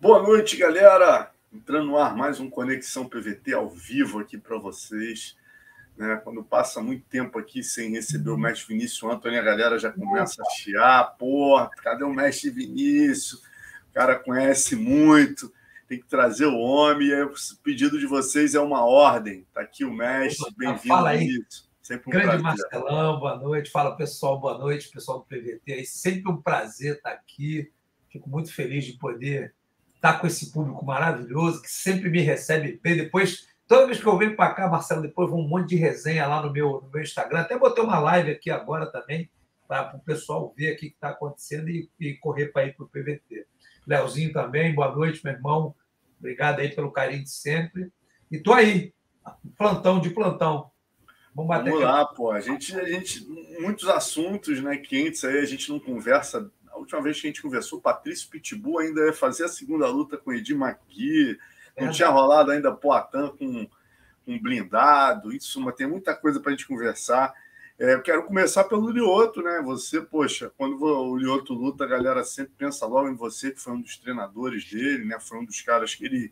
Boa noite, galera. Entrando no ar mais um Conexão PVT ao vivo aqui para vocês. Né? Quando passa muito tempo aqui sem receber o mestre Vinícius Antônio, a galera já começa a chiar. Porra, cadê o mestre Vinícius? O cara conhece muito, tem que trazer o homem. O pedido de vocês é uma ordem. Está aqui o mestre, bem-vindo. Fala aí. Sempre um Grande prazer. Marcelão, boa noite. Fala pessoal, boa noite, pessoal do PVT. É sempre um prazer estar aqui. Fico muito feliz de poder estar com esse público maravilhoso que sempre me recebe bem. Depois, toda vez que eu venho para cá, Marcelo, depois vou um monte de resenha lá no meu, no meu Instagram. Até botei uma live aqui agora também, para o pessoal ver aqui o que está acontecendo e, e, correr para ir para o PVT. Leozinho também, boa noite, meu irmão. Obrigado aí pelo carinho de sempre. E tô aí, plantão de plantão. Vamos, bater Vamos lá, pô. A gente, a gente, muitos assuntos né, quentes aí, a gente não conversa última vez que a gente conversou, o Patrício Pitbull ainda ia fazer a segunda luta com o Edir Magui, não é, tinha rolado ainda Poatan com um blindado, isso, mas tem muita coisa para a gente conversar. É, eu quero começar pelo Lioto, né? Você, poxa, quando o Lioto luta, a galera sempre pensa logo em você, que foi um dos treinadores dele, né? Foi um dos caras que ele,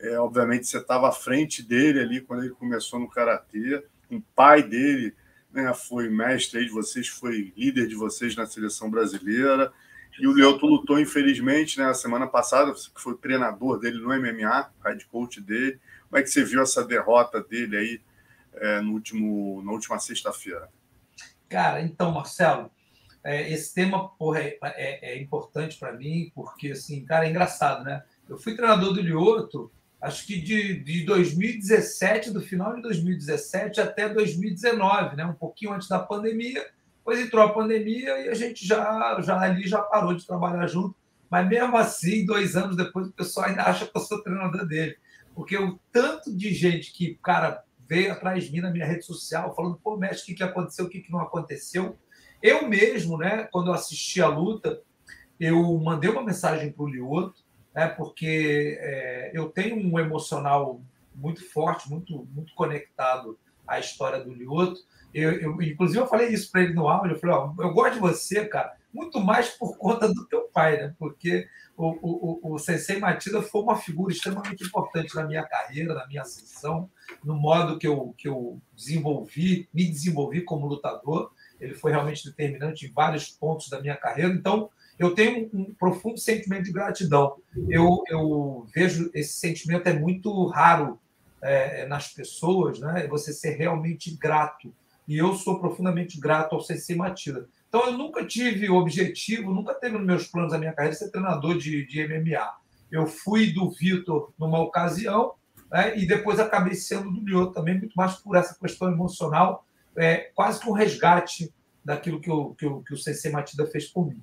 é, obviamente, você estava à frente dele ali quando ele começou no karatê. O pai dele né, foi mestre de vocês, foi líder de vocês na seleção brasileira. E o Lioto lutou, infelizmente, né, a semana passada, que foi treinador dele no MMA, head coach dele. Como é que você viu essa derrota dele aí é, no último, na última sexta-feira? Cara, então, Marcelo, é, esse tema porra, é, é, é importante para mim, porque, assim, cara, é engraçado, né? Eu fui treinador do Lioto acho que de, de 2017, do final de 2017 até 2019, né? um pouquinho antes da pandemia. Depois entrou a pandemia e a gente já, já ali já parou de trabalhar junto. Mas mesmo assim, dois anos depois, o pessoal ainda acha que eu sou treinador dele. Porque o tanto de gente que, cara, veio atrás de mim na minha rede social, falando, pô, mestre, o que, que aconteceu, o que, que não aconteceu. Eu mesmo, né, quando eu assisti a luta, eu mandei uma mensagem para o Lioto, né, porque é, eu tenho um emocional muito forte, muito, muito conectado à história do Lioto. Eu, eu, inclusive, eu falei isso para ele no áudio. Eu falei: ó, eu gosto de você, cara, muito mais por conta do teu pai, né? Porque o, o, o Sensei Matida foi uma figura extremamente importante na minha carreira, na minha ascensão, no modo que eu, que eu desenvolvi, me desenvolvi como lutador. Ele foi realmente determinante em vários pontos da minha carreira. Então, eu tenho um profundo sentimento de gratidão. Eu, eu vejo esse sentimento é muito raro é, nas pessoas, né? Você ser realmente grato. E eu sou profundamente grato ao CC Matilda. Então, eu nunca tive objetivo, nunca teve nos meus planos da minha carreira ser treinador de, de MMA. Eu fui do Vitor numa ocasião, né? e depois acabei sendo do Lioto também, muito mais por essa questão emocional, é, quase que um resgate daquilo que, o que, o, que o CC Matida fez por mim.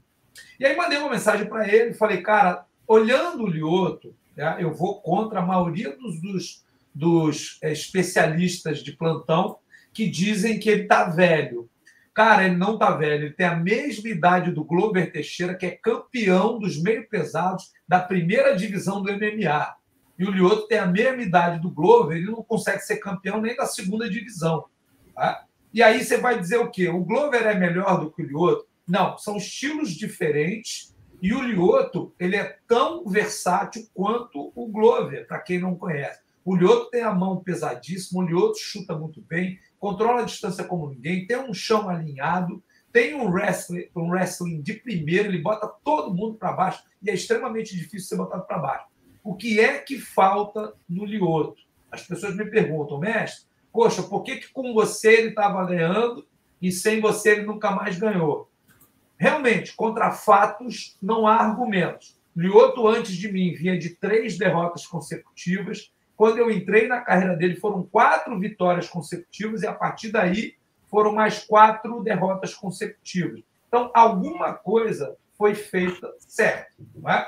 E aí mandei uma mensagem para ele, falei, cara, olhando o Lioto, né, eu vou contra a maioria dos, dos, dos é, especialistas de plantão que dizem que ele está velho. Cara, ele não está velho, ele tem a mesma idade do Glover Teixeira, que é campeão dos meio pesados da primeira divisão do MMA. E o Lioto tem a mesma idade do Glover, ele não consegue ser campeão nem da segunda divisão. Tá? E aí você vai dizer o quê? O Glover é melhor do que o Lioto? Não, são estilos diferentes e o Lioto ele é tão versátil quanto o Glover, para quem não conhece. O Lioto tem a mão pesadíssima, o Lioto chuta muito bem, controla a distância como ninguém, tem um chão alinhado, tem um wrestling, um wrestling de primeiro, ele bota todo mundo para baixo e é extremamente difícil ser botado para baixo. O que é que falta no Lioto? As pessoas me perguntam, mestre, poxa, por que, que com você ele estava ganhando e sem você ele nunca mais ganhou? Realmente, contra fatos, não há argumentos. Lioto, antes de mim, vinha de três derrotas consecutivas. Quando eu entrei na carreira dele, foram quatro vitórias consecutivas, e a partir daí foram mais quatro derrotas consecutivas. Então, alguma coisa foi feita certo. É?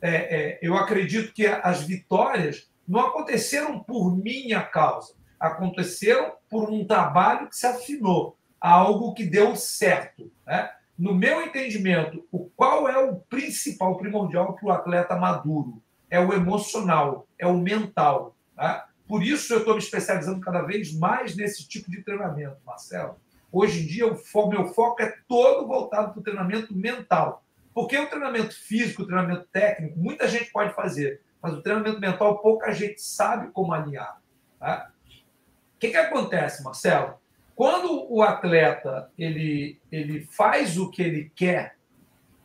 É, é, eu acredito que as vitórias não aconteceram por minha causa, aconteceram por um trabalho que se afinou, algo que deu certo. Né? No meu entendimento, o qual é o principal, primordial que o atleta maduro? É o emocional, é o mental. Tá? Por isso eu estou me especializando cada vez mais nesse tipo de treinamento, Marcelo. Hoje em dia, o meu foco é todo voltado para o treinamento mental. Porque o treinamento físico, o treinamento técnico, muita gente pode fazer, mas o treinamento mental, pouca gente sabe como alinhar. Tá? O que, que acontece, Marcelo? Quando o atleta ele, ele faz o que ele quer,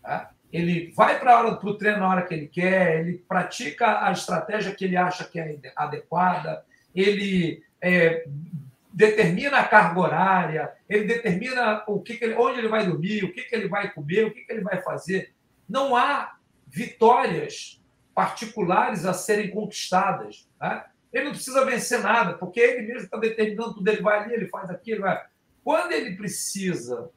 tá? ele vai para o treino na hora que ele quer, ele pratica a estratégia que ele acha que é adequada, ele é, determina a carga horária, ele determina o que, que ele, onde ele vai dormir, o que, que ele vai comer, o que, que ele vai fazer. Não há vitórias particulares a serem conquistadas. Tá? Ele não precisa vencer nada, porque ele mesmo está determinando tudo. Ele vai ali, ele faz aquilo. Vai. Quando ele precisa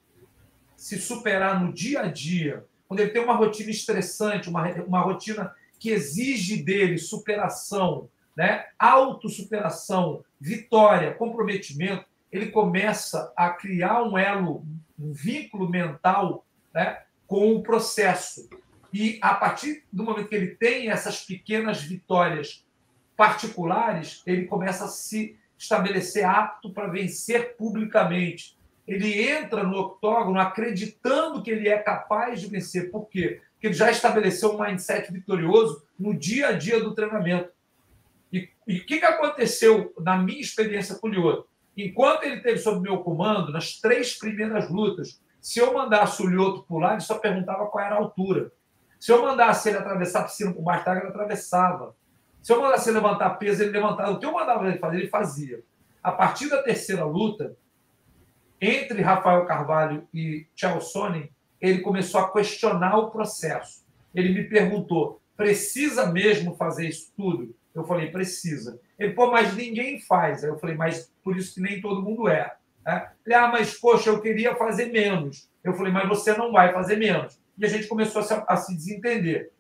se superar no dia a dia, quando ele tem uma rotina estressante, uma, uma rotina que exige dele superação, né? autossuperação, vitória, comprometimento, ele começa a criar um elo, um vínculo mental né? com o processo. E a partir do momento que ele tem essas pequenas vitórias particulares, ele começa a se estabelecer apto para vencer publicamente. Ele entra no octógono acreditando que ele é capaz de vencer. Por quê? Porque ele já estabeleceu um mindset vitorioso no dia a dia do treinamento. E o que, que aconteceu na minha experiência com o Lioto? Enquanto ele teve sob meu comando, nas três primeiras lutas, se eu mandasse o Lioto pular, ele só perguntava qual era a altura. Se eu mandasse ele atravessar a piscina por baixo d'água, ele atravessava. Se eu mandasse ele levantar peso, ele levantava. O que eu mandava ele fazer, ele fazia. A partir da terceira luta, entre Rafael Carvalho e Sonnen, ele começou a questionar o processo. Ele me perguntou: precisa mesmo fazer isso tudo? Eu falei, precisa. Ele, pô, mas ninguém faz. Aí eu falei, mas por isso que nem todo mundo é. é. Ele, ah, mas poxa, eu queria fazer menos. Eu falei, mas você não vai fazer menos. E a gente começou a se, a se desentender.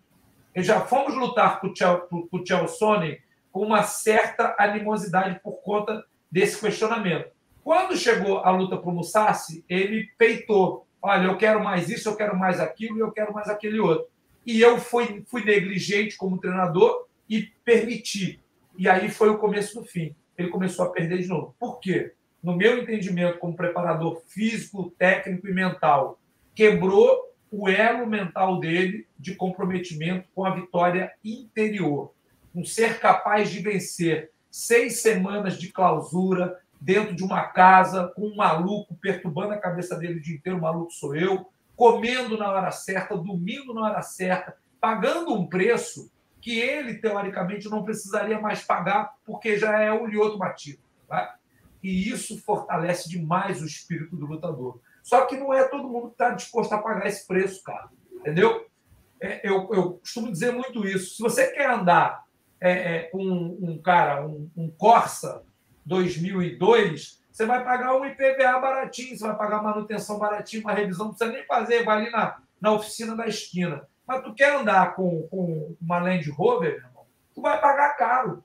E já fomos lutar com o Chelsea com uma certa animosidade por conta desse questionamento. Quando chegou a luta para o Musashi, ele peitou. Olha, eu quero mais isso, eu quero mais aquilo, eu quero mais aquele outro. E eu fui, fui negligente como treinador e permitir. E aí foi o começo do fim. Ele começou a perder de novo. Por quê? No meu entendimento, como preparador físico, técnico e mental, quebrou o elo mental dele de comprometimento com a vitória interior. Um ser capaz de vencer seis semanas de clausura dentro de uma casa com um maluco perturbando a cabeça dele o dia inteiro, o maluco sou eu, comendo na hora certa, dormindo na hora certa, pagando um preço que ele, teoricamente, não precisaria mais pagar, porque já é o Lioto batido. Tá? E isso fortalece demais o espírito do lutador. Só que não é todo mundo que está disposto a pagar esse preço, cara. Entendeu? É, eu, eu, costumo dizer muito isso. Se você quer andar é, é, com um, um, cara, um, um Corsa 2002, você vai pagar um IPVA baratinho, você vai pagar manutenção baratinho, uma revisão, não precisa nem fazer, vai ali na, na oficina da esquina. Mas tu quer andar com, com uma Land Rover, meu irmão, tu vai pagar caro.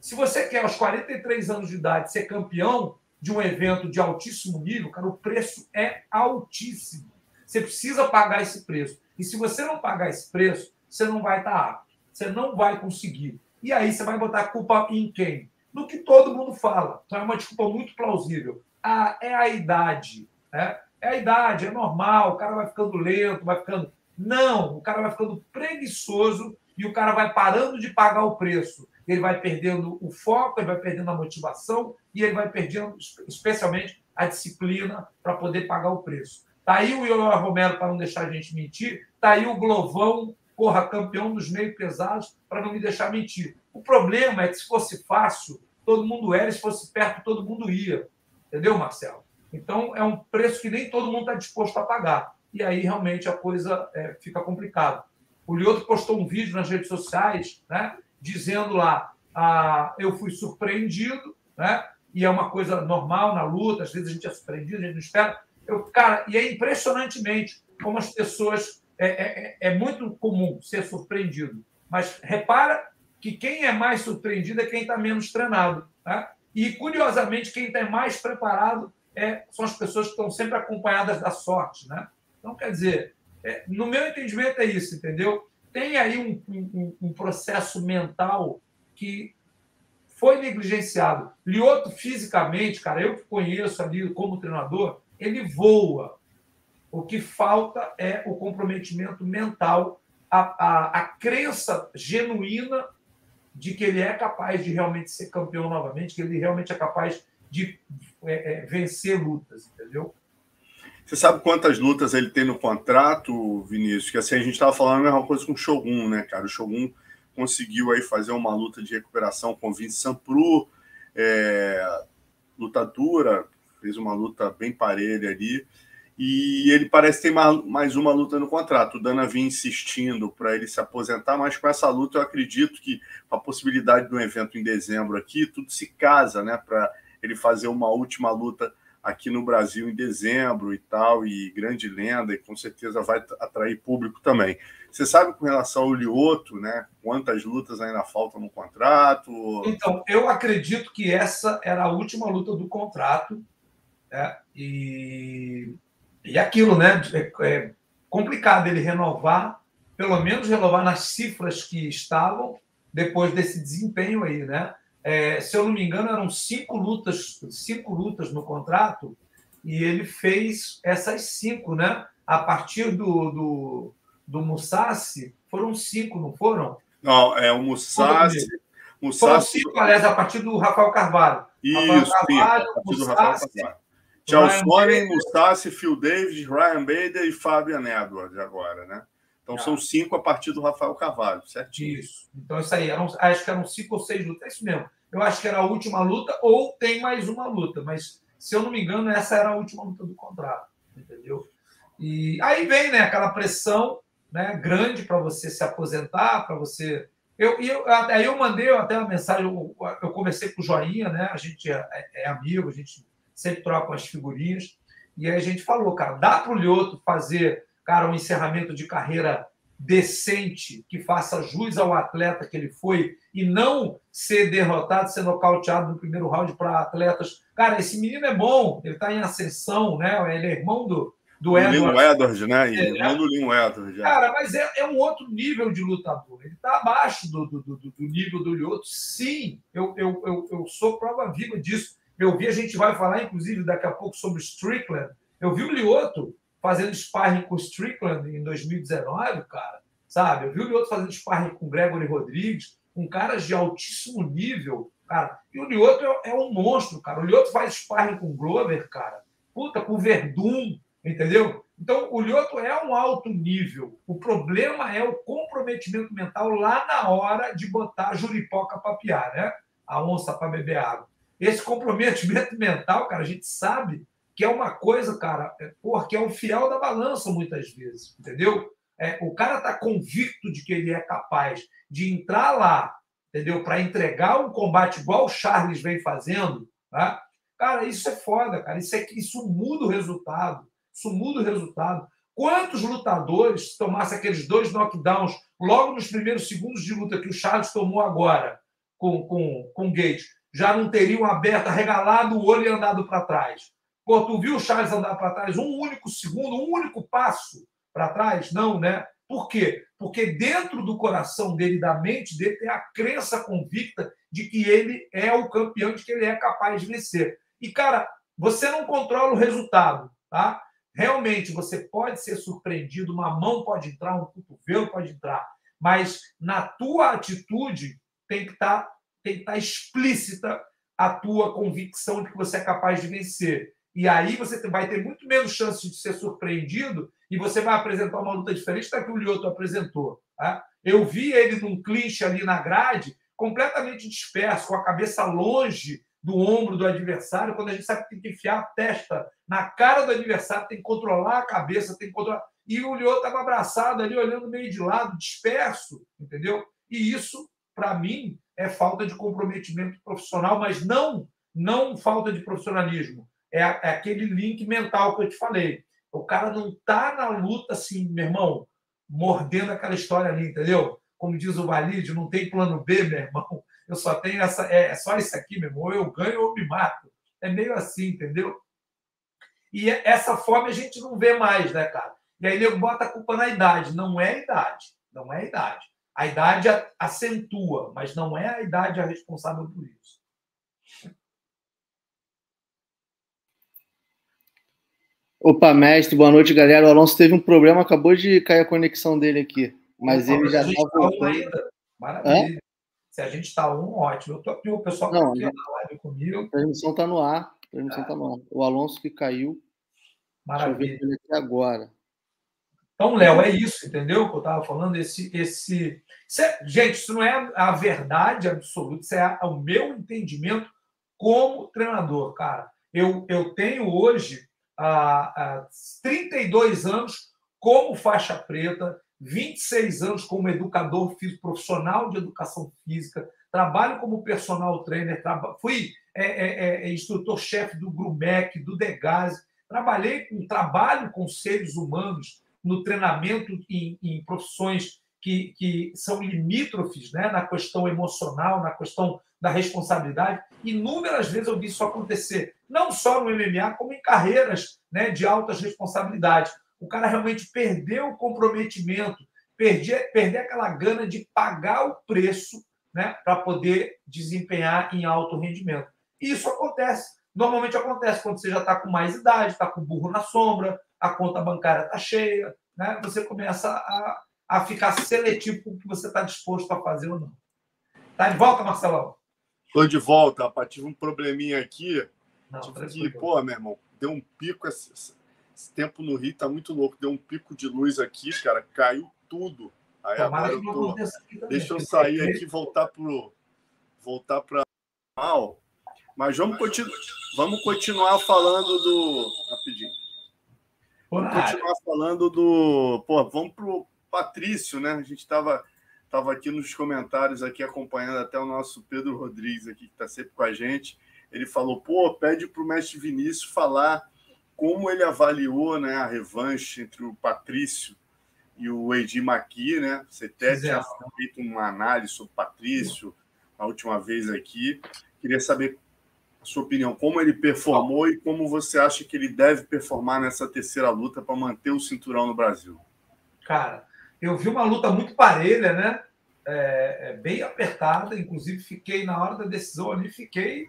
Se você quer, aos 43 anos de idade, ser campeão de um evento de altíssimo nível, cara, o preço é altíssimo. Você precisa pagar esse preço. E se você não pagar esse preço, você não vai estar apto. Você não vai conseguir. E aí você vai botar a culpa em quem? No que todo mundo fala. Então é uma desculpa muito plausível. Ah, é a idade. Né? É a idade, é normal, o cara vai ficando lento, vai ficando. Não, o cara vai ficando preguiçoso e o cara vai parando de pagar o preço. Ele vai perdendo o foco, ele vai perdendo a motivação e ele vai perdendo, especialmente, a disciplina para poder pagar o preço. Tá aí o Ioan Romero, para não deixar a gente mentir. Tá aí o Glovão, porra, campeão dos meio pesados, para não me deixar mentir. O problema é que se fosse fácil, todo mundo era, se fosse perto, todo mundo ia. Entendeu, Marcelo? Então, é um preço que nem todo mundo está disposto a pagar e aí realmente a coisa é, fica complicada. O Lioto postou um vídeo nas redes sociais, né, dizendo lá, ah, eu fui surpreendido, né, e é uma coisa normal na luta, às vezes a gente é surpreendido, a gente não espera. Eu, cara, e é impressionantemente como as pessoas. É, é, é, é muito comum ser surpreendido, mas repara que quem é mais surpreendido é quem está menos treinado. Né? E, curiosamente, quem está mais preparado é, são as pessoas que estão sempre acompanhadas da sorte. Né? Então, quer dizer, é, no meu entendimento é isso, entendeu? Tem aí um, um, um processo mental que foi negligenciado. Lioto, fisicamente, cara, eu que conheço ali como treinador, ele voa. O que falta é o comprometimento mental, a, a, a crença genuína de que ele é capaz de realmente ser campeão novamente, que ele realmente é capaz de é, é, vencer lutas, entendeu? Você sabe quantas lutas ele tem no contrato, Vinícius? Que assim, a gente estava falando a mesma coisa com o Shogun, né, cara? O Shogun conseguiu aí fazer uma luta de recuperação com o Vince Sampru, é, luta dura, fez uma luta bem parelha ali. E ele parece ter mais uma luta no contrato. O Dana vinha insistindo para ele se aposentar, mas com essa luta eu acredito que a possibilidade de um evento em dezembro aqui, tudo se casa, né? Para ele fazer uma última luta aqui no Brasil em dezembro e tal, e grande lenda, e com certeza vai atrair público também. Você sabe com relação ao Lioto, né? Quantas lutas ainda faltam no contrato? Então, eu acredito que essa era a última luta do contrato, né? e, e aquilo, né? É, é complicado ele renovar, pelo menos renovar nas cifras que estavam depois desse desempenho aí, né? É, se eu não me engano, eram cinco lutas, cinco lutas no contrato, e ele fez essas cinco, né? A partir do, do, do Mussassi, foram cinco, não foram? Não, é o Mussassi. Mussassi... Foram cinco, aliás, a partir do Rafael Carvalho. Isso, Rafael Carvalho, sim, a partir do Rafael Carvalho. Sonnen, Mussassi, Phil Davis, Ryan Bader e Fabian Edwards agora, né? Então são cinco a partir do Rafael Carvalho, certinho? Isso. Então isso aí, eram, acho que eram cinco ou seis lutas, é isso mesmo. Eu acho que era a última luta ou tem mais uma luta, mas se eu não me engano, essa era a última luta do contrato, entendeu? E aí vem, né, aquela pressão, né, grande para você se aposentar, para você eu, eu, aí eu mandei até uma mensagem, eu, eu conversei com o Joinha, né? A gente é, é, amigo, a gente sempre troca umas figurinhas. E aí a gente falou, cara, dá para o Lioto fazer, cara, um encerramento de carreira decente, que faça jus ao atleta que ele foi e não ser derrotado, ser nocauteado no primeiro round para atletas. Cara, esse menino é bom, ele está em ascensão, né? Ele é irmão do, do Edward. Leon né? É, irmão do Leon Edward. Cara, mas é, é, um outro nível de lutador. Ele está abaixo do, do, do, do, nível do Lioto. Sim, eu, eu, eu, eu sou prova viva disso. Eu vi, a gente vai falar, inclusive, daqui a pouco sobre Strickland. Eu vi o Lioto fazendo sparring com o Strickland em 2019, cara, sabe? Eu vi o Lioto fazendo sparring com Gregory Rodrigues, com caras de altíssimo nível, cara. E o Lioto é, é um monstro, cara. O Lioto faz sparring com Glover, cara. Puta, com Verdun, entendeu? Então, o Lioto é um alto nível. O problema é o comprometimento mental lá na hora de botar a juripoca para piar, né? A onça para beber água. Esse comprometimento mental, cara, a gente sabe que é uma coisa, cara, é, porque é o fiel da balança muitas vezes, entendeu? É, o cara está convicto de que ele é capaz de entrar lá, entendeu? Para entregar um combate igual o Charles vem fazendo, tá? Cara, isso é foda, cara. Isso, é, isso muda o resultado. Isso muda o resultado. Quantos lutadores tomassem aqueles dois knockdowns logo nos primeiros segundos de luta que o Charles tomou agora com, com, com o Gate, já não teriam aberto, arregalado o olho e andado para trás? Pô, tu viu o Charles andar para trás um único segundo, um único passo para trás? Não, né? Por quê? Porque dentro do coração dele, da mente dele, tem a crença convicta de que ele é o campeão, de que ele é capaz de vencer. E, cara, você não controla o resultado, tá? Realmente, você pode ser surpreendido, uma mão pode entrar, um cotovelo pode entrar, mas na tua atitude tem que estar tá, tem que estar tá explícita a tua convicção de que você é capaz de vencer. E aí você vai ter muito menos chance de ser surpreendido e você vai apresentar uma luta diferente da que o Lioto apresentou. Tá? Eu vi ele num clinch ali na grade, completamente disperso, com a cabeça longe do ombro do adversário, quando a gente sabe que tem que enfiar a testa na cara do adversário, tem que controlar a cabeça, tem que controlar. E o Lioto estava abraçado ali, olhando meio de lado, disperso, entendeu? E isso, para mim, é falta de comprometimento profissional, mas não, não falta de profissionalismo é, é aquele link mental que eu te falei. O cara não está na luta assim, meu irmão, mordendo aquela história ali, entendeu? Como diz o Valide, não tem plano B, meu irmão. Eu só tenho essa. É, é só isso aqui, meu irmão. Ou eu ganho ou me mato. É meio assim, entendeu? E essa fome a gente não vê mais, né, cara? E aí ele bota a culpa na idade. Não é a idade. Não é a idade. A idade acentua, mas não é a idade a responsável por isso. Opa, mestre, boa noite, galera. O Alonso teve um problema, acabou de cair a conexão dele aqui. Mas ele já está tá voltando. Maravilha. Hã? Se a gente está um, ótimo. Eu tô aqui, o pessoal está aqui na live comigo. A transmissão está no ar. A transmissão está no ar. O Alonso que caiu. Maravilha. Ele aqui agora. Então, Léo, é isso, entendeu? O que eu estava falando, esse, esse, isso é, gente, isso não é a verdade absoluta, isso é o meu entendimento como treinador, cara. Eu, eu tenho hoje há, há 32 anos como faixa preta, 26 anos como educador físico, profissional de educação física, trabalho como personal trainer, fui é, é, é, instrutor-chefe do Grumec, do Degase, trabalhei com trabalho com seres humanos no treinamento em, em profissões que, que, são limítrofes né, na questão emocional, na questão da responsabilidade. Inúmeras vezes eu vi isso acontecer, não só no MMA, como em carreiras né, de altas responsabilidades. O cara realmente perdeu o comprometimento, perder, perder aquela gana de pagar o preço né, para poder desempenhar em alto rendimento. E isso acontece. Normalmente acontece quando você já está com mais idade, está com burro na sombra, a conta bancária está cheia, né? você começa a, a ficar seletivo com o que você está disposto a fazer ou não. Tá de volta, Marcelão? Estou de volta, rapaz. Tive um probleminha aqui. Não, que, pô, meu irmão, deu um pico. Esse, esse, tempo no Rio tá muito louco. Deu um pico de luz aqui, cara. Caiu tudo. Aí agora eu tô... Deixa eu sair aqui e voltar pro. Voltar para. Mas vamos, continu... vamos continuar falando do. Rapidinho. Vamos continuar falando do. Pô, vamos pro Patrício, né? A gente estava tava aqui nos comentários aqui acompanhando até o nosso Pedro Rodrigues aqui, que está sempre com a gente. Ele falou, pô, pede para o mestre Vinícius falar como ele avaliou né, a revanche entre o Patrício e o Edir Maqui, né? Você até tinha feito uma análise sobre o Patrício a última vez aqui. Queria saber sua opinião, como ele performou e como você acha que ele deve performar nessa terceira luta para manter o cinturão no Brasil? Cara, eu vi uma luta muito parelha, né? É, é, bem apertada, inclusive fiquei na hora da decisão ali, fiquei,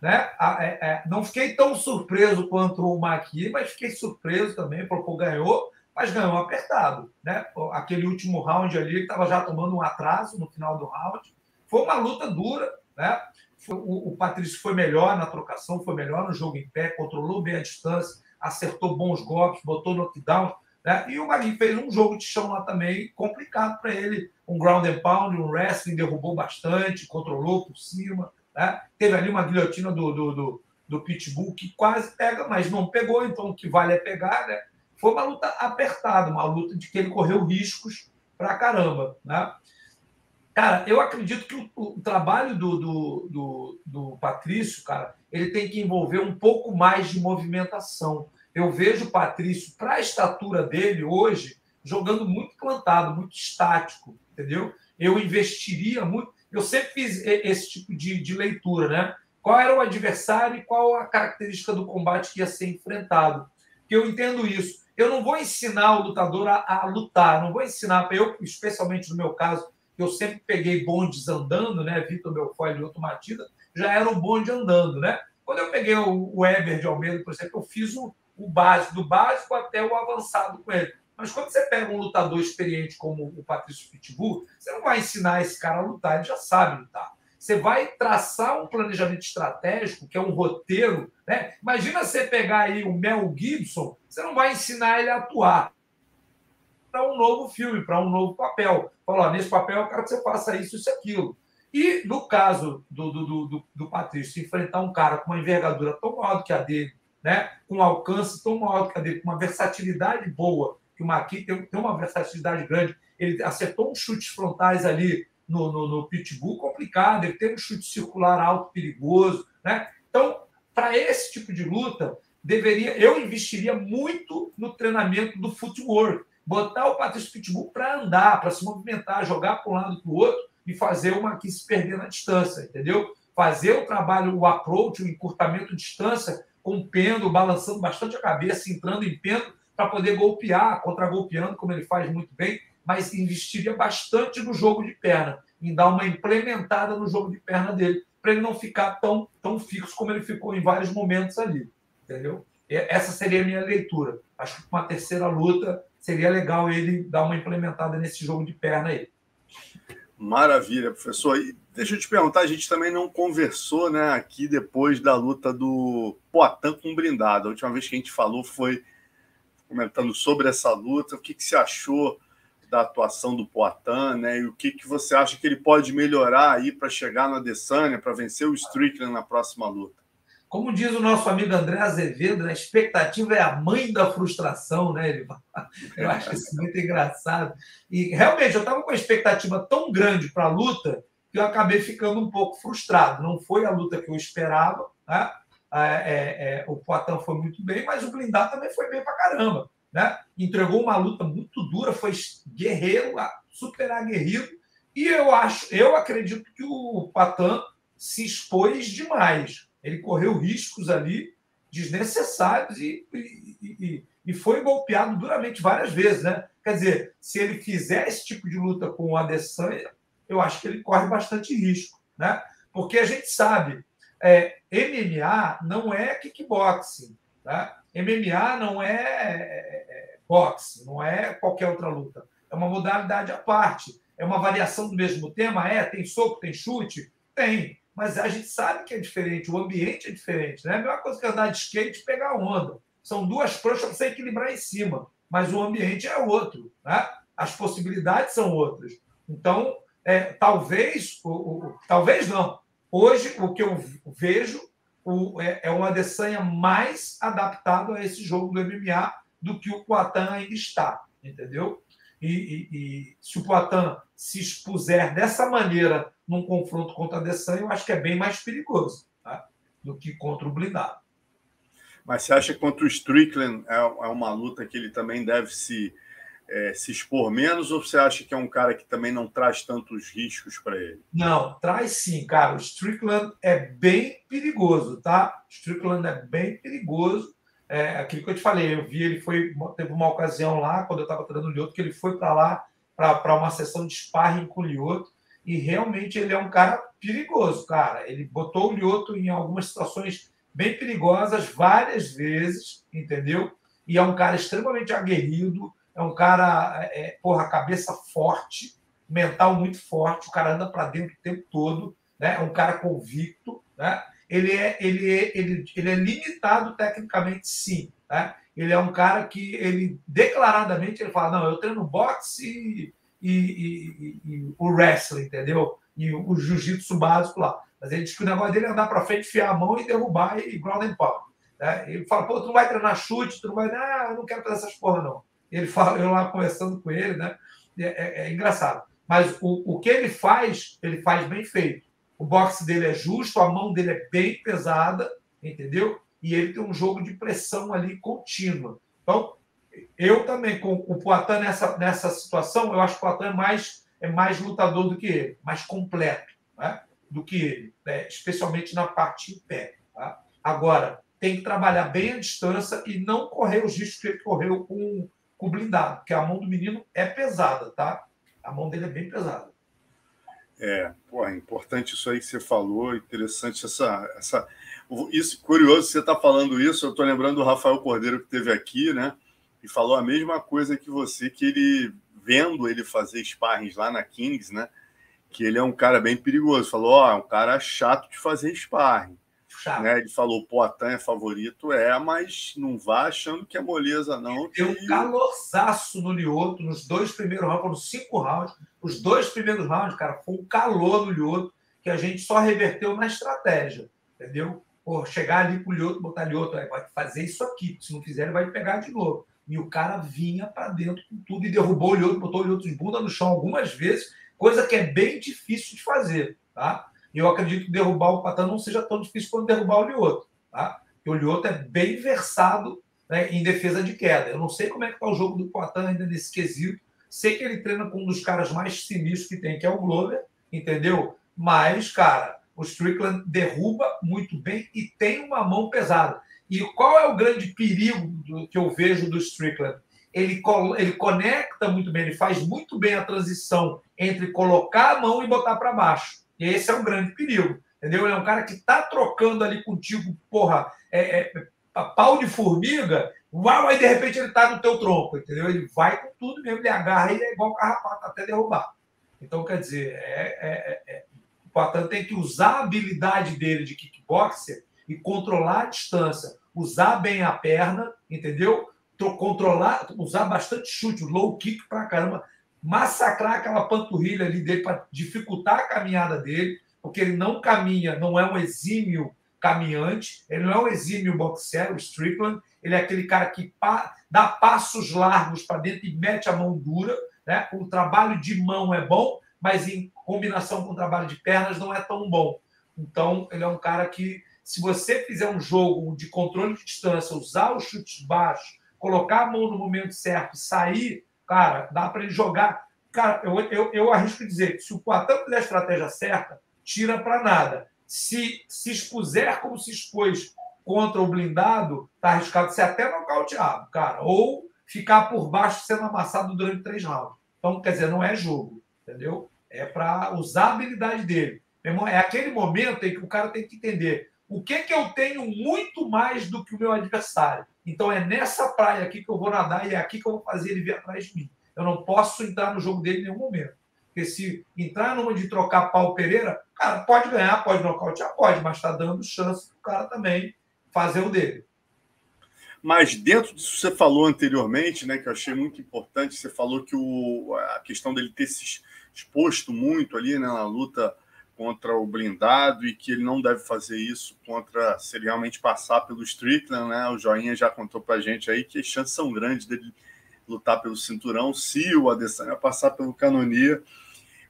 né? É, é, não fiquei tão surpreso quanto o Maqui, mas fiquei surpreso também, porque ganhou, mas ganhou apertado, né? Aquele último round ali, estava já tomando um atraso no final do round, foi uma luta dura, né? o, o Patrício foi melhor na trocação, foi melhor no jogo em pé, controlou bem a distância, acertou bons golpes, botou knockdown. Né? E o Magui fez um jogo de chão lá também complicado para ele. Um ground and pound, um wrestling, derrubou bastante, controlou por cima. Né? Teve ali uma guilhotina do, do, do, do, Pitbull que quase pega, mas não pegou, então o que vale é pegar. Né? Foi uma luta apertada, uma luta de que ele correu riscos para caramba. Né? Cara, eu acredito que o, o trabalho do, do, do, do, Patrício, cara, ele tem que envolver um pouco mais de movimentação. Eu vejo o Patrício, para a estatura dele hoje, jogando muito plantado, muito estático, entendeu? Eu investiria muito. Eu sempre fiz esse tipo de, de leitura, né? Qual era o adversário e qual a característica do combate que ia ser enfrentado. Que eu entendo isso. Eu não vou ensinar o lutador a, a lutar, não vou ensinar, eu, especialmente no meu caso, eu sempre peguei bondes andando, né? Vitor Belfort e Outro Matida já era um bonde andando, né? Quando eu peguei o Weber de Almeida, por exemplo, eu fiz o, o básico, do básico até o avançado com ele. Mas quando você pega um lutador experiente como o Patrício Pitbull, você não vai ensinar esse cara a lutar, ele já sabe lutar. Você vai traçar um planejamento estratégico, que é um roteiro. Né? Imagina você pegar aí o Mel Gibson, você não vai ensinar ele a atuar para um novo filme, para um novo papel. Falou, nesse papel eu quero que você faça isso, isso aquilo. E no caso do, do, do, do Patrício, enfrentar um cara com uma envergadura tão maior do que a dele, né? com um alcance tão maior do que a dele, com uma versatilidade boa, que o Maqui tem, tem uma versatilidade grande, ele acertou uns chutes frontais ali no, no, no pitbull complicado, ele tem um chute circular alto perigoso. Né? Então, para esse tipo de luta, deveria eu investiria muito no treinamento do footwork, botar o Patrício Pitbull para andar, para se movimentar, jogar para um lado para o outro e fazer uma que se perder na distância, entendeu? Fazer o trabalho, o approach, o encurtamento de distância, com pêndulo, balançando bastante a cabeça, entrando em pêndulo, para poder golpear, contra-golpeando, como ele faz muito bem, mas investiria bastante no jogo de perna, em dar uma implementada no jogo de perna dele, para ele não ficar tão, tão fixo como ele ficou em vários momentos ali, entendeu? Essa seria a minha leitura. Acho que uma terceira luta seria legal ele dar uma implementada nesse jogo de perna aí. Maravilha, professor. E deixa eu te perguntar, a gente também não conversou né, aqui depois da luta do Poitin com o blindado. A última vez que a gente falou foi comentando sobre essa luta. O que, que você achou da atuação do Poitin, né? E o que, que você acha que ele pode melhorar aí para chegar na Adesanya, para vencer o Strickland na próxima luta? Como diz o nosso amigo André Azevedo, a expectativa é a mãe da frustração, né? Eu acho isso muito engraçado. E realmente eu estava com uma expectativa tão grande para a luta que eu acabei ficando um pouco frustrado. Não foi a luta que eu esperava, né? É, é, é, o Poitin foi muito bem, mas o blindado também foi bem para caramba. Né? Entregou uma luta muito dura, foi guerreiro, super aguerrido. E eu acho, eu acredito que o Patan se expôs demais. Ele correu riscos ali desnecessários e, e, e, e, foi golpeado duramente várias vezes, né? Quer dizer, se ele fizer esse tipo de luta com o Adesanya, eu acho que ele corre bastante risco, né? Porque a gente sabe, é, MMA não é kickboxing, tá? MMA não é, é, é boxe, não é qualquer outra luta. É uma modalidade à parte. É uma variação do mesmo tema? É, tem soco, tem chute? Tem mas a gente sabe que é diferente, o ambiente é diferente. Né? É a mesma coisa que andar de skate e pegar onda. São duas pranchas para você equilibrar em cima, mas o ambiente é outro. Né? As possibilidades são outras. Então, é, talvez, o, o, talvez não. Hoje, o que eu vejo é, é um Adesanya mais adaptado a esse jogo do MMA do que o Poitin ainda está, entendeu? E, e, e se o Poitin se expuser dessa maneira num confronto contra a Adesanya, eu acho que é bem mais perigoso tá? do que contra o blindado. Mas você acha que contra o Strickland é, é uma luta que ele também deve se, é, se expor menos, ou você acha que é um cara que também não traz tantos riscos para ele? Não, traz sim, cara. O Strickland é bem perigoso, tá? O Strickland é bem perigoso. É aquilo que eu te falei, eu vi, ele foi, teve uma ocasião lá, quando eu estava treinando o Lioto, que ele foi para lá para uma sessão de sparring com o Lioto, e realmente ele é um cara perigoso, cara. Ele botou o Lioto em algumas situações bem perigosas várias vezes, entendeu? E é um cara extremamente aguerrido, é um cara, é, porra, cabeça forte, mental muito forte, o cara anda para dentro o tempo todo, né? É um cara convicto, né? Ele é, ele é, ele, ele é limitado tecnicamente, sim, né? Ele é um cara que ele declaradamente ele fala: não, eu treino boxe e, e, e, e o wrestling, entendeu? E o jiu-jitsu básico lá. Mas ele diz que o negócio dele é andar para frente, enfiar a mão e derrubar e ground and pound. Né? Ele fala: pô, tu não vai treinar chute, tu não vai. Ah, eu não quero fazer essas porra, não. Ele fala, eu lá conversando com ele, né? É, é, é engraçado. Mas o, o que ele faz, ele faz bem feito. O boxe dele é justo, a mão dele é bem pesada, entendeu? e ele tem um jogo de pressão ali contínua. Então, eu também, com o Poitin nessa, nessa situação, eu acho que o Poitin é mais, é mais lutador do que ele, mais completo né? do que ele, né? especialmente na parte em pé. Tá? Agora, tem que trabalhar bem a distância e não correr os riscos que ele correu com, com o blindado, porque a mão do menino é pesada, tá? A mão dele é bem pesada. É, pô, é importante isso aí que você falou, interessante essa, essa isso, curioso, você está falando isso, eu estou lembrando do Rafael Cordeiro que teve aqui, né? E falou a mesma coisa que você, que ele, vendo ele fazer sparrings lá na Kings, né? Que ele é um cara bem perigoso. Falou, ó, oh, é um cara chato de fazer sparring. Chato. Né? Ele falou, pô, Atan é favorito, é, mas não vá achando que é moleza, não. Que... Deu um calorzaço no Lioto nos dois primeiros rounds, foram cinco rounds. Os dois primeiros rounds, cara, foi um calor no Lioto que a gente só reverteu na estratégia, entendeu? pô, chegar ali pro Lioto, botar Lioto, vai fazer isso aqui, se não fizer, ele vai pegar de novo. E o cara vinha para dentro com tudo e derrubou o Lioto, botou o Lioto de bunda no chão algumas vezes, coisa que é bem difícil de fazer, tá? E eu acredito que derrubar o Patan não seja tão difícil quanto derrubar o Lioto, tá? O Lioto é bem versado né, em defesa de queda. Eu não sei como é que tá o jogo do Patan ainda nesse quesito. Sei que ele treina com um dos caras mais sinistros que tem, que é o Glover, entendeu? Mas, cara, o Strickland derruba muito bem e tem uma mão pesada. E qual é o grande perigo do, que eu vejo do Strickland? Ele, ele conecta muito bem, ele faz muito bem a transição entre colocar a mão e botar para baixo. Esse é um grande perigo. Entendeu? Ele é um cara que está trocando ali contigo, porra, é, é, pau de formiga, uau, aí de repente ele está no teu tronco, entendeu? Ele vai com tudo mesmo, ele agarra e é igual carrapato até derrubar. Então, quer dizer, é, é, é, o Poitin tem que usar a habilidade dele de kickboxer e controlar a distância, usar bem a perna, entendeu? Controlar, usar bastante chute, low kick pra caramba, massacrar aquela panturrilha ali dele para dificultar a caminhada dele, porque ele não caminha, não é um exímio caminhante, ele não é um exímio boxer, o Strickland, ele é aquele cara que dá passos largos para dentro e mete a mão dura, né? O trabalho de mão é bom, mas em combinação com o trabalho de pernas não é tão bom. Então, ele é um cara que, se você fizer um jogo de controle de distância, usar os chutes baixos, colocar a mão no momento certo, sair, cara, dá para ele jogar. Cara, eu, eu, eu arrisco dizer que se o Poitin fizer a estratégia certa, tira para nada. Se se expuser como se expôs contra o blindado, tá arriscado ser até nocauteado, cara. Ou ficar por baixo sendo amassado durante três rounds. Então, quer dizer, não é jogo, entendeu? É para usar a habilidade dele. é aquele momento em que o cara tem que entender o que, que eu tenho muito mais do que o meu adversário. Então é nessa praia aqui que eu vou nadar e é aqui que eu vou fazer ele vir atrás de mim. Eu não posso entrar no jogo dele em nenhum momento. Porque se entrar numa de trocar pau Pereira, cara, pode ganhar, pode nocautear, pode, mas está dando chance para o cara também fazer o dele. Mas dentro disso que você falou anteriormente, né, que eu achei muito importante, você falou que o, a questão dele ter se exposto muito ali né, na luta contra o blindado e que ele não deve fazer isso contra se ele realmente passar pelo Strickland, né? O Joinha já contou para a gente aí que as chances são grandes dele lutar pelo cinturão se o Adesanya passar pelo Canonia.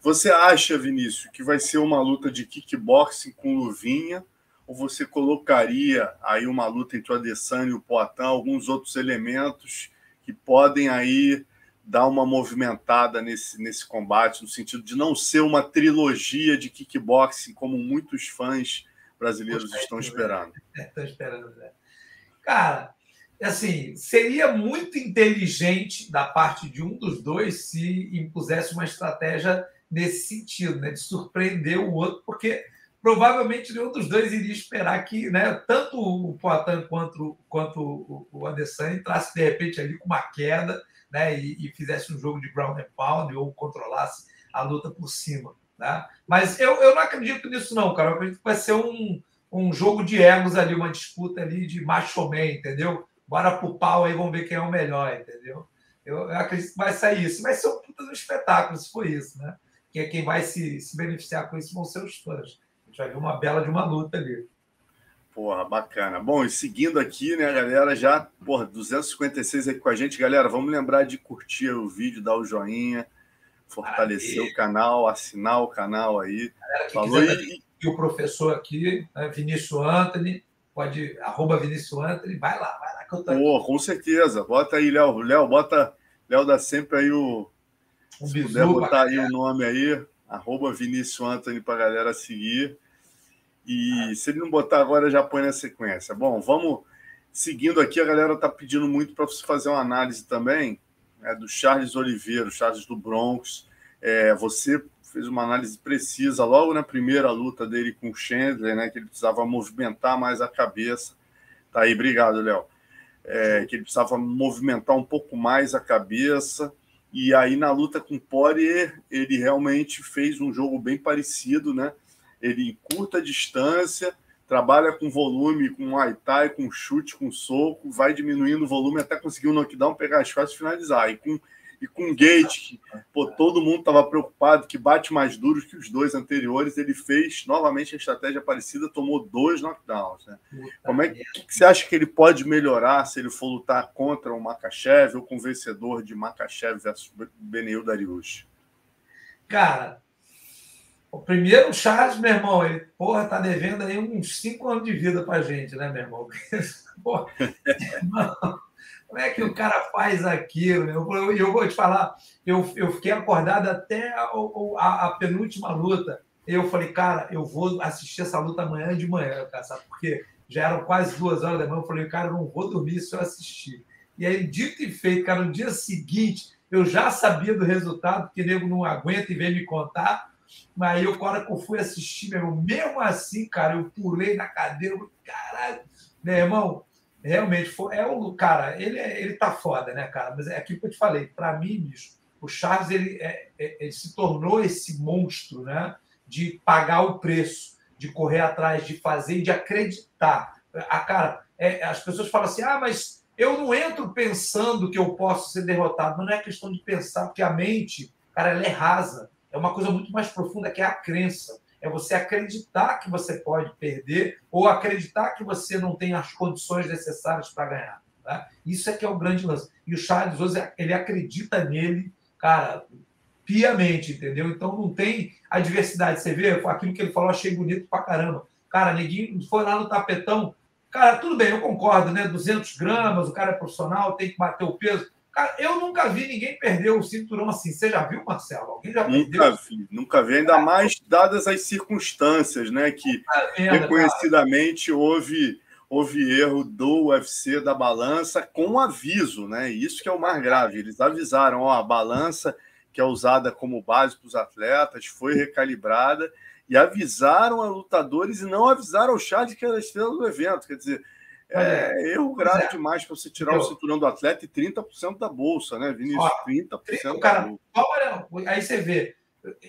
Você acha, Vinícius, que vai ser uma luta de kickboxing com luvinha ou você colocaria aí uma luta entre o Adesanya e o Poitin, alguns outros elementos que podem aí dar uma movimentada nesse, nesse combate, no sentido de não ser uma trilogia de kickboxing, como muitos fãs brasileiros estão esperando. Estão esperando, né? Cara, assim, seria muito inteligente da parte de um dos dois se impusesse uma estratégia nesse sentido, né? De surpreender o outro, porque provavelmente nenhum dos dois iria esperar que né, tanto o Poitin quanto, quanto o Adesanya entrasse de repente ali com uma queda né, e, e, fizesse um jogo de ground and pound ou controlasse a luta por cima. Né? Mas eu, eu não acredito nisso, não, cara. Eu acredito que vai ser um, um jogo de egos ali, uma disputa ali de macho man, entendeu? Bora pro pau aí, vamos ver quem é o melhor, entendeu? Eu, eu acredito que vai sair isso. Vai ser um espetáculo se for isso, né? Que é quem vai se, se beneficiar com isso vão ser os fãs. A gente vai ver uma bela de uma luta ali. Porra, bacana. Bom, e seguindo aqui, né, galera, já, porra, 256 aqui com a gente. Galera, vamos lembrar de curtir o vídeo, dar o joinha, fortalecer Maravilha. o canal, assinar o canal aí. Galera, Falou e... e o professor aqui, né, Vinícius Anthony, pode, arroba Vinícius Anthony, vai lá, vai lá que eu tô. Pô, com certeza. Bota aí, Léo. Léo, bota. Léo dá sempre aí o. Um se puder botar aí o nome aí, arroba Vinícius Anthony pra galera seguir. E se ele não botar agora, já põe na sequência. Bom, vamos seguindo aqui. A galera está pedindo muito para você fazer uma análise também né, do Charles Oliveira, Charles do Bronx. É, você fez uma análise precisa logo na primeira luta dele com o Chandler, né, que ele precisava movimentar mais a cabeça. Tá aí, obrigado, Léo. É, que ele precisava movimentar um pouco mais a cabeça. E aí, na luta com o Poirier, ele realmente fez um jogo bem parecido, né? Ele curta distância, trabalha com volume, com Muay Thai, com chute, com soco, vai diminuindo o volume até conseguir o um knockdown, pegar as costas e finalizar. E com, e com Gate, que pô, todo mundo estava preocupado, que bate mais duro que os dois anteriores, ele fez novamente a estratégia parecida, tomou dois knockdowns. Né? Como é que, que, você acha que ele pode melhorar se ele for lutar contra o Makachev ou com o vencedor de Makachev versus Beneil Dariush? Cara, o primeiro Charles, meu irmão, ele, porra, tá devendo aí uns cinco anos de vida pra gente, né, meu irmão? Porra, irmão como é que o cara faz aquilo? Eu, eu vou te falar, eu, eu fiquei acordado até a, a, a, penúltima luta. Eu falei, cara, eu vou assistir essa luta amanhã de manhã, cara, sabe? Porque já eram quase duas horas da manhã. Eu falei, cara, eu não vou dormir se eu assistir. E aí, dito e feito, cara, no dia seguinte, eu já sabia do resultado, porque nego não aguenta e vem me contar. Mas aí, hora que eu fui assistir, meu irmão, mesmo assim, cara, eu pulei na cadeira, eu caralho, meu irmão, realmente foi. É o cara, ele, é, ele tá foda, né, cara? Mas é aquilo que eu te falei. Para mim, bicho, o Charles ele, é, é, ele se tornou esse monstro, né? De pagar o preço, de correr atrás, de fazer, de acreditar. A cara, é, as pessoas falam assim: ah, mas eu não entro pensando que eu posso ser derrotado. Mas não é questão de pensar, porque a mente, cara, ela é rasa. É uma coisa muito mais profunda que é a crença. É você acreditar que você pode perder ou acreditar que você não tem as condições necessárias para ganhar. Tá? Isso é que é o grande lance. E o Charles hoje, ele acredita nele, cara, piamente, entendeu? Então não tem adversidade. Você vê aquilo que ele falou, achei bonito pra caramba. Cara, neguinho foi lá no tapetão. Cara, tudo bem, eu concordo, né? 200 gramas, o cara é profissional, tem que bater o peso. Cara, eu nunca vi ninguém perder o cinturão assim. Você já viu, Marcelo? Alguém já nunca perdeu? vi, nunca vi. Ainda mais dadas as circunstâncias, né? Que reconhecidamente houve, houve erro do UFC da balança com aviso, né? Isso que é o mais grave. Eles avisaram, ó, a balança que é usada como base para os atletas foi recalibrada e avisaram a lutadores e não avisaram o Chad que era a estrela do evento. Quer dizer, é erro grave é. demais para você tirar o cinturão do atleta e 30% da bolsa, né, Vinícius? Ó, 30% cara, da bolsa. Aí você vê,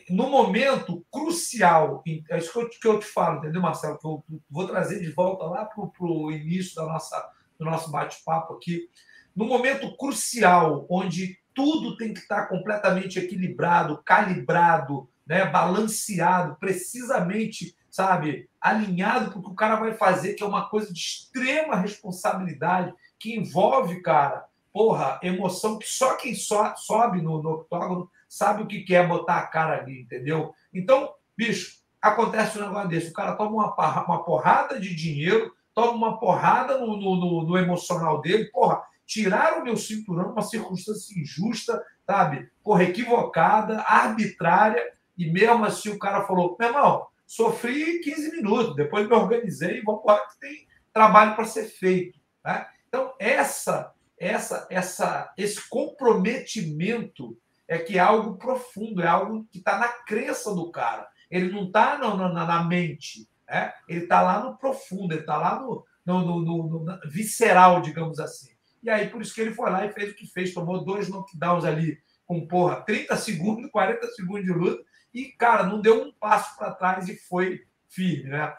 no momento crucial, é isso que eu te falo, entendeu, Marcelo? Que eu vou trazer de volta lá para o início da nossa, do nosso bate-papo aqui. No momento crucial, onde tudo tem que estar completamente equilibrado, calibrado, né, balanceado, precisamente sabe, alinhado com o cara vai fazer, que é uma coisa de extrema responsabilidade, que envolve, cara, porra, emoção que só quem so, sobe no, no octógono sabe o que quer botar a cara ali, entendeu? Então, bicho, acontece um negócio desse, o cara toma uma, uma porrada de dinheiro, toma uma porrada no, no, no emocional dele, porra, tiraram o meu cinturão uma circunstância injusta, sabe? Porra, equivocada, arbitrária, e mesmo assim o cara falou, meu irmão, sofri 15 minutos, depois me organizei e vamos embora que tem trabalho para ser feito. Né? Então, essa, essa, essa, esse comprometimento é que é algo profundo, é algo que está na crença do cara. Ele não está na, na, na, mente, né? ele está lá no profundo, ele está lá no, no, no, no, visceral, digamos assim. E aí, por isso que ele foi lá e fez o que fez, tomou dois knockdowns ali com, porra, 30 segundos, 40 segundos de luta, e, cara, não deu um passo para trás e foi firme, né?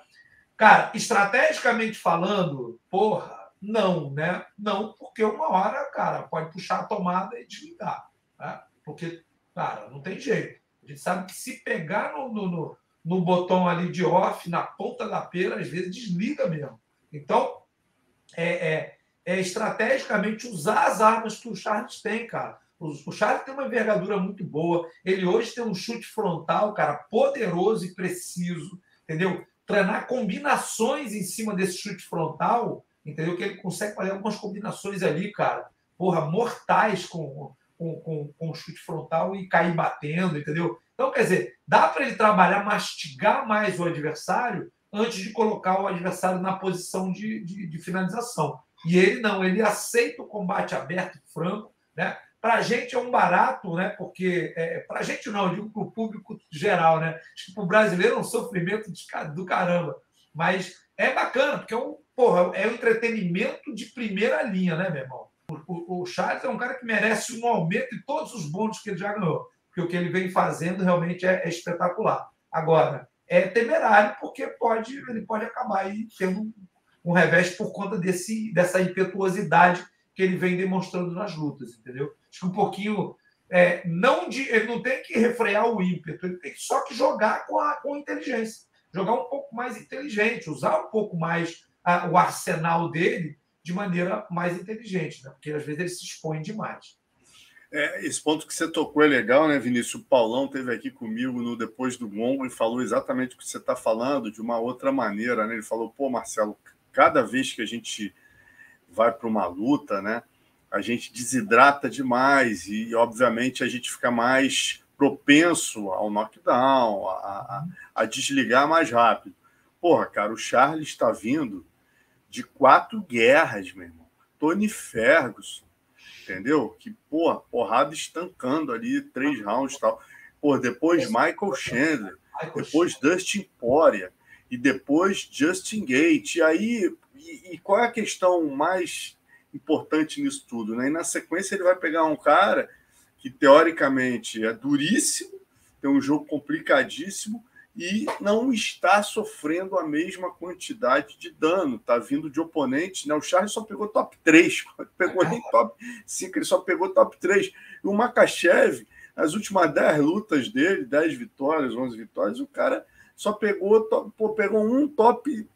Cara, estrategicamente falando, porra, não, né? Não, porque uma hora, cara, pode puxar a tomada e desligar, né? Porque, cara, não tem jeito. A gente sabe que se pegar no, no, no, no botão ali de off, na ponta da pera, às vezes desliga mesmo. Então, é, é, é estrategicamente usar as armas que o Charles tem, cara. O Charles tem uma envergadura muito boa. Ele hoje tem um chute frontal, cara, poderoso e preciso, entendeu? Treinar combinações em cima desse chute frontal, entendeu? Que ele consegue fazer algumas combinações ali, cara, porra, mortais com, com, com, com o chute frontal e cair batendo, entendeu? Então, quer dizer, dá para ele trabalhar, mastigar mais o adversário antes de colocar o adversário na posição de, de, de finalização. E ele não, ele aceita o combate aberto, franco, né? Para a gente é um barato, né? Porque é, para a gente não, digo para o público geral, né? Acho que para o brasileiro é um sofrimento do caramba. Mas é bacana, porque é um, porra, é um entretenimento de primeira linha, né, meu irmão? O, o, Charles é um cara que merece um aumento em todos os bônus que ele já ganhou. Porque o que ele vem fazendo realmente é, é espetacular. Agora, é temerário, porque pode, ele pode acabar aí tendo um revés por conta desse, dessa impetuosidade que ele vem demonstrando nas lutas, entendeu? Acho que um pouquinho. É, não de, ele não tem que refrear o ímpeto, ele tem só que jogar com, a, com inteligência. Jogar um pouco mais inteligente, usar um pouco mais a, o arsenal dele de maneira mais inteligente, né? porque às vezes ele se expõe demais. É, esse ponto que você tocou é legal, né, Vinícius? O Paulão teve aqui comigo no Depois do Gongo e falou exatamente o que você está falando de uma outra maneira. Né? Ele falou: pô, Marcelo, cada vez que a gente vai para uma luta, né? A gente desidrata demais e, obviamente, a gente fica mais propenso ao knockdown, a, a, a desligar mais rápido. Porra, cara, o Charles está vindo de quatro guerras, meu irmão. Tony Ferguson, entendeu? Que, porra, porrada estancando ali, três rounds e tal. Pô, depois Michael Chandler, depois Dustin Poirier e depois Justin Gate. E aí, e, e, qual é a questão mais importante nisso tudo? Né? E na sequência ele vai pegar um cara que teoricamente é duríssimo, tem um jogo complicadíssimo e não está sofrendo a mesma quantidade de dano. Está vindo de oponentes. Né? O Charles só pegou top 3, pegou nem top 5, ele só pegou top 3. E o Makachev, nas últimas 10 lutas dele, 10 vitórias, 11 vitórias, o cara só pegou, pô, pegou um top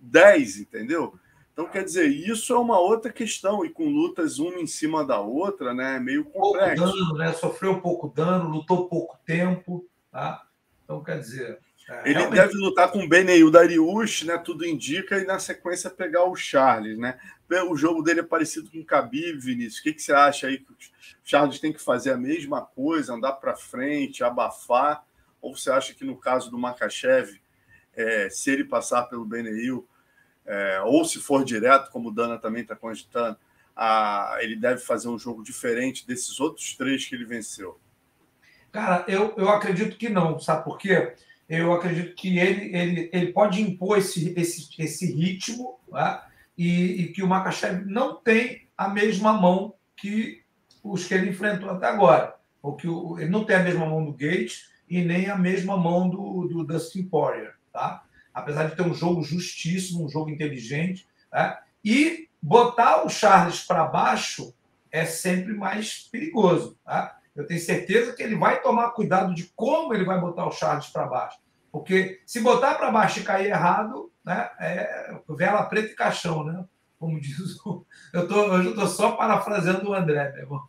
10, entendeu? Então, quer dizer, isso é uma outra questão, e com lutas uma em cima da outra, né? É meio complexo. Pouco dano, né? Sofreu pouco dano, lutou pouco tempo, tá? Então, quer dizer. É, ele realmente... deve lutar com o Beneu Darius, né? Tudo indica, e na sequência pegar o Charles, né? O jogo dele é parecido com o Khabib, Vinícius. O que, que você acha aí que o Charles tem que fazer a mesma coisa, andar para frente, abafar? Ou você acha que no caso do Makachev, é, se ele passar pelo Beneil, é, ou se for direto, como o Dana também está cogitando, a, ele deve fazer um jogo diferente desses outros três que ele venceu? Cara, eu, eu acredito que não, sabe por quê? Eu acredito que ele, ele, ele pode impor esse, esse, esse ritmo tá? e, e que o Makachev não tem a mesma mão que os que ele enfrentou até agora. Ou que ele não tem a mesma mão do Gates e nem a mesma mão do, do Dustin Poirier, tá? Apesar de ter um jogo justíssimo, um jogo inteligente, tá? e botar o Charles para baixo é sempre mais perigoso, tá? Eu tenho certeza que ele vai tomar cuidado de como ele vai botar o Charles para baixo, porque se botar para baixo e cair errado, né, é vela preta e caixão, né? Como diz o. Eu tô, hoje eu estou só parafraseando o André, meu irmão.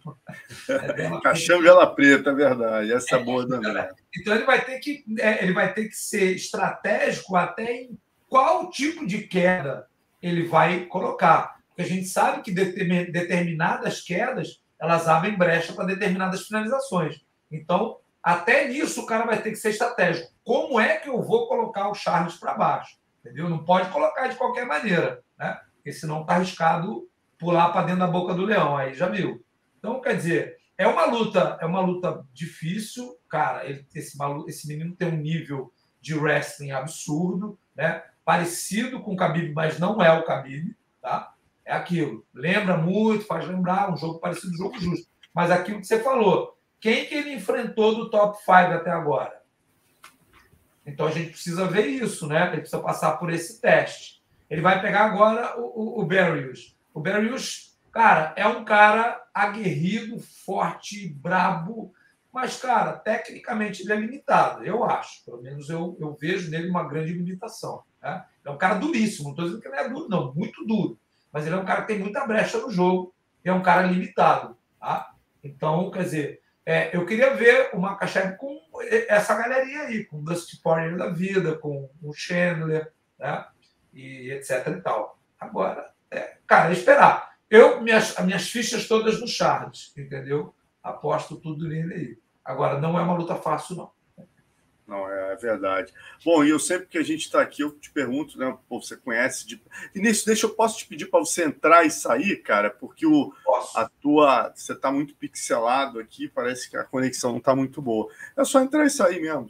É Caixão vela preta, é verdade. Essa é boa do André. Então ele vai ter que é, ele vai ter que ser estratégico até em qual tipo de queda ele vai colocar. Porque a gente sabe que determinadas quedas elas abrem brecha para determinadas finalizações. Então, até nisso o cara vai ter que ser estratégico. Como é que eu vou colocar o Charles para baixo? Entendeu? Não pode colocar de qualquer maneira, né? Porque senão está arriscado pular para dentro da boca do leão, aí já viu. Então, quer dizer, é uma luta, é uma luta difícil, cara. Ele, esse, esse menino tem um nível de wrestling absurdo, né? Parecido com o Khabib, mas não é o Khabib, tá? É aquilo. Lembra muito, faz lembrar um jogo parecido, um jogo justo. Mas aquilo que você falou, quem que ele enfrentou do top 5 até agora? Então a gente precisa ver isso, né? Ele precisa passar por esse teste. Ele vai pegar agora o, o, o Barrios. O cara, é um cara aguerrido, forte, brabo, mas, cara, tecnicamente ele é limitado, eu acho. Pelo menos eu, eu vejo nele uma grande limitação. Né? É um cara duríssimo, não estou dizendo que ele é duro, não, muito duro. Mas ele é um cara que tem muita brecha no jogo é um cara limitado. Tá? Então, quer dizer, é, eu queria ver o Makachev com essa galerinha aí, com o Dusty Poirier da vida, com o Chandler, né? E etc e tal. Agora, é, cara, é esperar. Eu, minhas, as minhas fichas todas no Charles, entendeu? Aposto tudo nele aí. Agora, não é uma luta fácil, não. Não, é, é verdade. Bom, e eu sempre que a gente está aqui, eu te pergunto, né? Pô, você conhece de. Início, deixa eu posso te pedir para você entrar e sair, cara, porque o, a tua. Você está muito pixelado aqui, parece que a conexão não está muito boa. É só entrar e sair mesmo.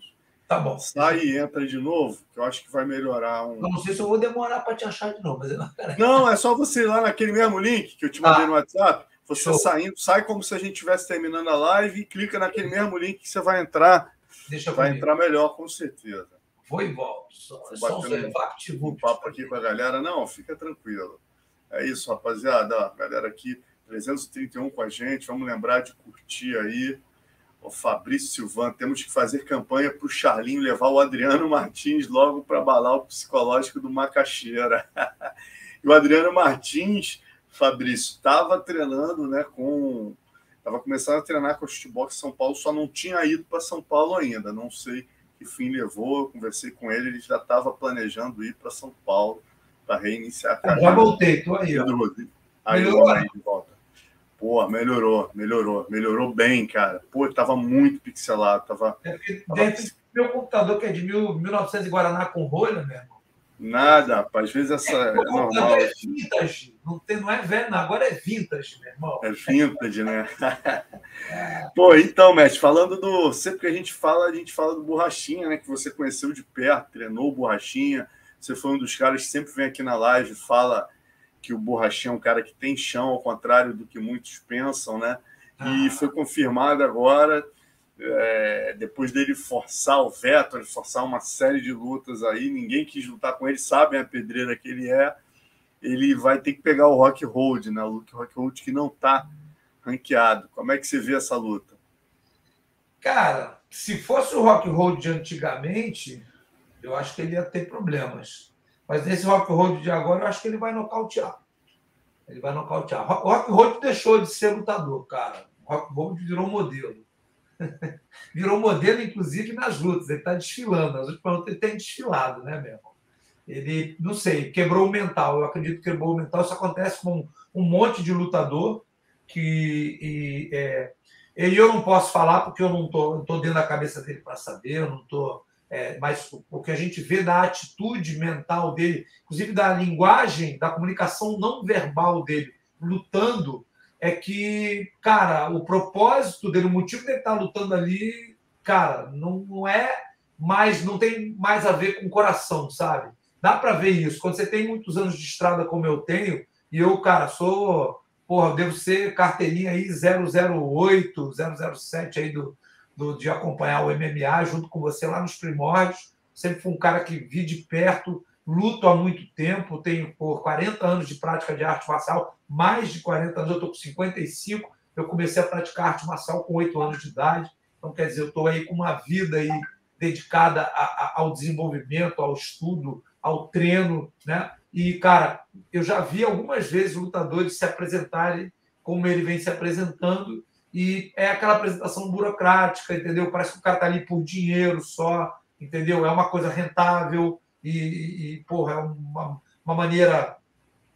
Tá bom. Sai e entra de novo, que eu acho que vai melhorar um. Não sei se eu vou demorar para te achar de novo, mas não, não, é só você ir lá naquele mesmo link que eu te mandei ah. no WhatsApp. Você Show. saindo, sai como se a gente estivesse terminando a live e clica naquele mesmo link que você vai entrar. Deixa vai entrar melhor, com certeza. Vou e volto. Só, só um, um papo aqui com a galera. Não, fica tranquilo. É isso, rapaziada. A galera aqui, 331 com a gente. Vamos lembrar de curtir aí o Fabrício Silvan, temos que fazer campanha para o Charlinho levar o Adriano Martins logo para abalar o psicológico do Macaxeira. e o Adriano Martins, Fabrício, estava treinando né, com. Estava começando a treinar com o futebol em São Paulo, só não tinha ido para São Paulo ainda. Não sei que fim levou. Eu conversei com ele, ele já estava planejando ir para São Paulo para reiniciar a carreira. Já voltei, estou aí. Aí, aí de volta. Pô, melhorou, melhorou, melhorou bem, cara. Pô, tava muito pixelado, tava. É tava... meu computador que é de mil, 1900 Guaraná com rolha, meu irmão. Nada, rapaz. Às vezes essa é, é normal. É vintage, não, tem, não é velho, agora é vintage, meu irmão. É vintage, né? Pô, então, mestre, falando do. Sempre que a gente fala, a gente fala do Borrachinha, né? Que você conheceu de perto, treinou o Borrachinha, Você foi um dos caras que sempre vem aqui na live fala que o Borrachinha é um cara que tem chão, ao contrário do que muitos pensam, né? E ah. foi confirmado agora, é, depois dele forçar o veto, ele forçar uma série de lutas aí, ninguém quis lutar com ele, sabem a pedreira que ele é. Ele vai ter que pegar o Rock Hold, né? O Rock Hold que não está ranqueado. Como é que você vê essa luta? Cara, se fosse o Rock Hold de antigamente, eu acho que ele ia ter problemas. Mas nesse Rock Hold de agora, eu acho que ele vai nocautear. Ele vai nocautear. Rock Hold deixou de ser lutador, cara. Rock Hold virou modelo. virou modelo, inclusive, nas lutas. Ele está desfilando. Nas últimas lutas ele tem desfilado, né, meu irmão? Ele, não sei, quebrou o mental. Eu acredito que quebrou o mental. Isso acontece com um monte de lutador que. E, é, eu não posso falar porque eu não estou dentro da cabeça dele para saber, eu não estou. É, mas o que a gente vê da atitude mental dele, inclusive da linguagem, da comunicação não verbal dele, lutando, é que, cara, o propósito dele, o motivo dele estar tá lutando ali, cara, não, não é mais, não tem mais a ver com o coração, sabe? Dá para ver isso. Quando você tem muitos anos de estrada como eu tenho, e eu, cara, sou porra, devo ser carteirinha aí 008, 007 aí do, do, de acompanhar o MMA junto com você lá nos primórdios. Sempre fui um cara que vi de perto, luto há muito tempo, tenho por 40 anos de prática de arte marcial, mais de 40 anos, eu estou com 55. Eu comecei a praticar arte marcial com 8 anos de idade. Então, quer dizer, eu estou aí com uma vida aí dedicada a, a, ao desenvolvimento, ao estudo, ao treino, né? E, cara, eu já vi algumas vezes lutadores se apresentarem como ele vem se apresentando, e é aquela apresentação burocrática, entendeu? Parece que o cara tá ali por dinheiro só, entendeu? É uma coisa rentável e, e porra, é uma, uma maneira,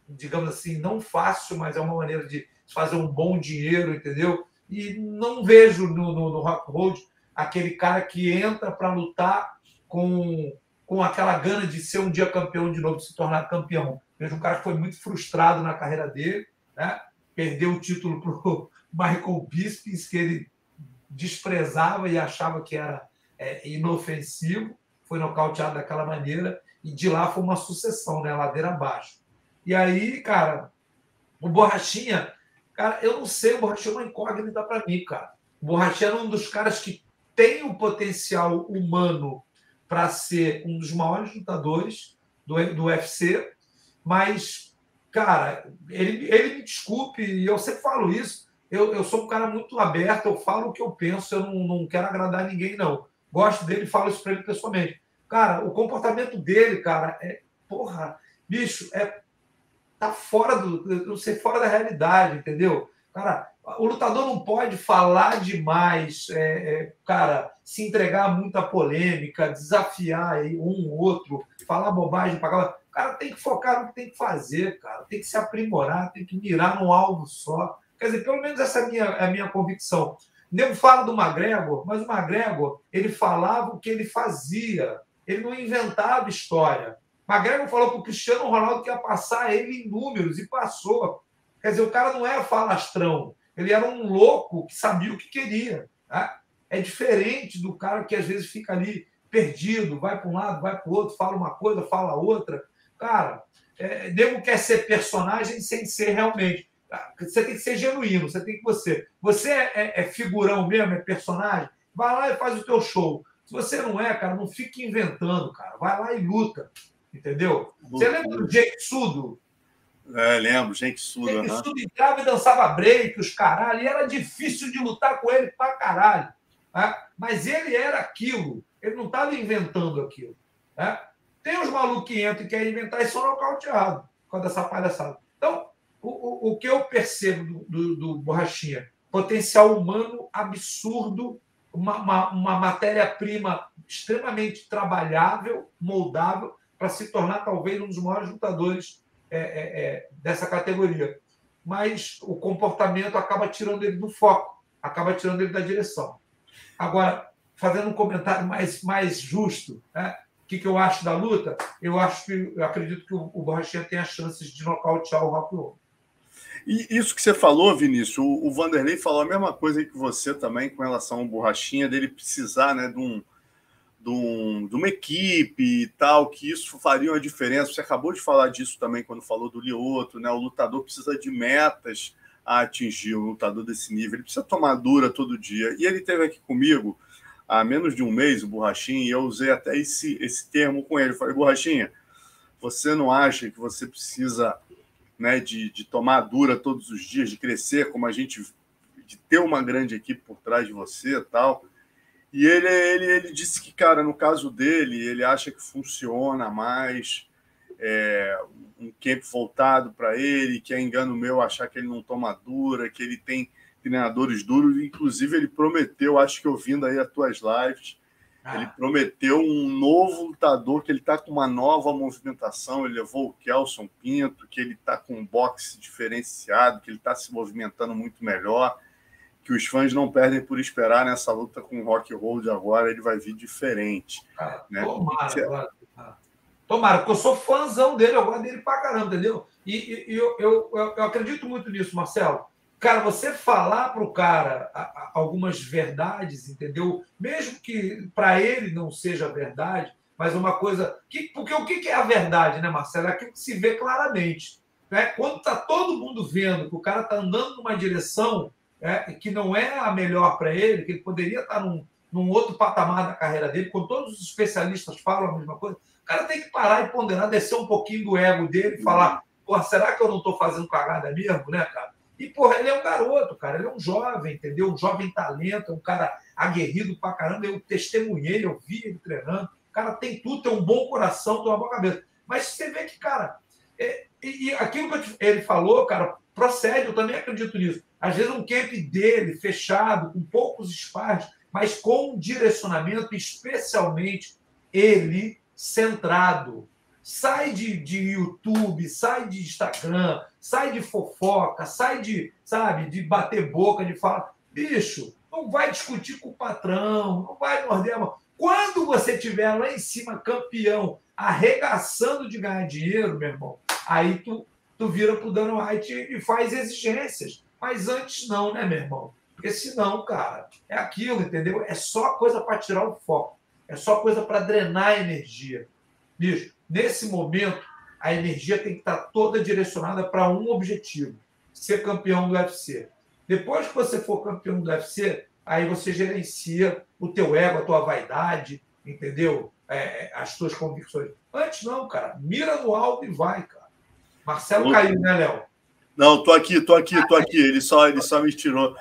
digamos assim, não fácil, mas é uma maneira de fazer um bom dinheiro, entendeu? E não vejo no, no, no Rock Road aquele cara que entra para lutar com com aquela gana de ser um dia campeão de novo, se tornar campeão. Vejo um cara que foi muito frustrado na carreira dele, né? perdeu o título para o Michael Bisping, que ele desprezava e achava que era é, inofensivo, foi nocauteado daquela maneira, e de lá foi uma sucessão, né? ladeira abaixo. E aí, cara, o Borrachinha, cara, eu não sei, o Borrachinha é uma incógnita para mim, cara. O Borrachinha é um dos caras que tem o potencial humano para ser um dos maiores lutadores do, do UFC, mas, cara, ele, ele me desculpe, e eu sempre falo isso, eu, eu sou um cara muito aberto, eu falo o que eu penso, eu não, não quero agradar ninguém, não. Gosto dele falo isso para ele pessoalmente. Cara, o comportamento dele, cara, é, porra, bicho, é, tá fora do, não sei, fora da realidade, entendeu? Cara, o lutador não pode falar demais, é, é, cara, se entregar a muita polêmica, desafiar aí um ou outro, falar bobagem para O cara tem que focar no que tem que fazer, cara, tem que se aprimorar, tem que mirar num alvo só. Quer dizer, pelo menos essa é a minha, é a minha convicção. Nego fala do McGregor, mas o McGregor, ele falava o que ele fazia, ele não inventava história. McGregor falou para o Cristiano Ronaldo que ia passar ele em números e passou. Quer dizer, o cara não é falastrão, ele era um louco que sabia o que queria. Tá? É diferente do cara que às vezes fica ali perdido, vai para um lado, vai para o outro, fala uma coisa, fala outra. Cara, é, nego quer ser personagem sem ser realmente. Ah, você tem que ser genuíno, você tem que você. Você é, é, é figurão mesmo, é personagem, vai lá e faz o teu show. Se você não é, cara, não fique inventando, cara. Vai lá e luta. Entendeu? Você lembra do Jake Sudo? É, lembro, gente suda. Gente né? suda entrava e dançava break, os caralho, e era difícil de lutar com ele pra caralho. Né? Mas ele era aquilo, ele não estava inventando aquilo. Né? Tem os malucos que entram e querem inventar e são nocauteados por causa dessa palhaçada. Então, o, o, que eu percebo do, do, do Borrachinha? Potencial humano absurdo, uma, uma, uma matéria-prima extremamente trabalhável, moldável, para se tornar talvez um dos maiores lutadores é, é, é, dessa categoria. Mas o comportamento acaba tirando ele do foco, acaba tirando ele da direção. Agora, fazendo um comentário mais, mais justo, né? o que, que eu acho da luta? Eu acho que eu acredito que o, o Borrachinha tem as chances de nocautear o Rock E isso que você falou, Vinícius, o, o Vanderlei falou a mesma coisa que você também com relação ao Borrachinha, dele precisar né, de um de, um, de, uma equipe e tal, que isso faria uma diferença. Você acabou de falar disso também quando falou do Lioto, né? O lutador precisa de metas a atingir, um lutador desse nível. Ele precisa tomar dura todo dia. E ele teve aqui comigo há menos de um mês, o Borrachinha, e eu usei até esse, esse termo com ele. Eu falei, Borrachinha, você não acha que você precisa né, de, de tomar dura todos os dias, de crescer como a gente, de ter uma grande equipe por trás de você tal? E ele, ele, ele disse que, cara, no caso dele, ele acha que funciona mais é, um camp voltado para ele, que é engano meu achar que ele não toma dura, que ele tem treinadores duros. Inclusive, ele prometeu, acho que ouvindo aí as tuas lives, ah. ele prometeu um novo lutador, que ele está com uma nova movimentação. Ele levou o Kelson Pinto, que ele está com um boxe diferenciado, que ele está se movimentando muito melhor que os fãs não perdem por esperar nessa luta com o Rock Hold agora, ele vai vir diferente. Ah, né? Tomara, Você... tomara, porque eu sou fãzão dele, eu gosto dele pra caramba, entendeu? E, e, e eu, eu, eu, acredito muito nisso, Marcelo. Cara, você falar para o cara algumas verdades, entendeu? Mesmo que para ele não seja verdade, mas uma coisa. Que, porque o que é a verdade, né, Marcelo? É aquilo que se vê claramente. Né? Quando está todo mundo vendo que o cara está andando numa direção é, que não é a melhor para ele, que ele poderia estar num, num outro patamar da carreira dele, quando todos os especialistas falam a mesma coisa, o cara tem que parar e ponderar, descer um pouquinho do ego dele e falar: será que eu não estou fazendo cagada mesmo, né, cara? E, porra, ele é um garoto, cara, ele é um jovem, entendeu? Um jovem talento, um cara aguerrido pra caramba. Eu testemunhei, eu vi ele treinando. O cara tem tudo, tem um bom coração, tem uma boa cabeça. Mas você vê que, cara, é, e, e aquilo que ele falou, cara, procede, eu também acredito nisso. Às vezes um camp dele, fechado, com poucos espaços, mas com um direcionamento especialmente ele centrado. Sai de, de YouTube, sai de Instagram, sai de fofoca, sai de, sabe, de bater boca, de falar, bicho, não vai discutir com o patrão, não vai morder a mão. Quando você estiver lá em cima, campeão, arregaçando de ganhar dinheiro, meu irmão, aí tu, tu vira pro Dana White e faz exigências. Mas antes não, né, meu irmão? Porque senão, cara, é aquilo, entendeu? É só coisa para tirar o foco. É só coisa para drenar a energia. Bicho, nesse momento, a energia tem que estar tá toda direcionada para um objetivo: ser campeão do UFC. Depois que você for campeão do UFC, aí você gerencia o teu ego, a tua vaidade, entendeu? É, é as tuas convicções. Antes não, cara. Mira no alto e vai, cara. Marcelo caiu, né, Léo? Não, tô aqui, tô aqui, tô aqui. Ele só, ele só me tirou.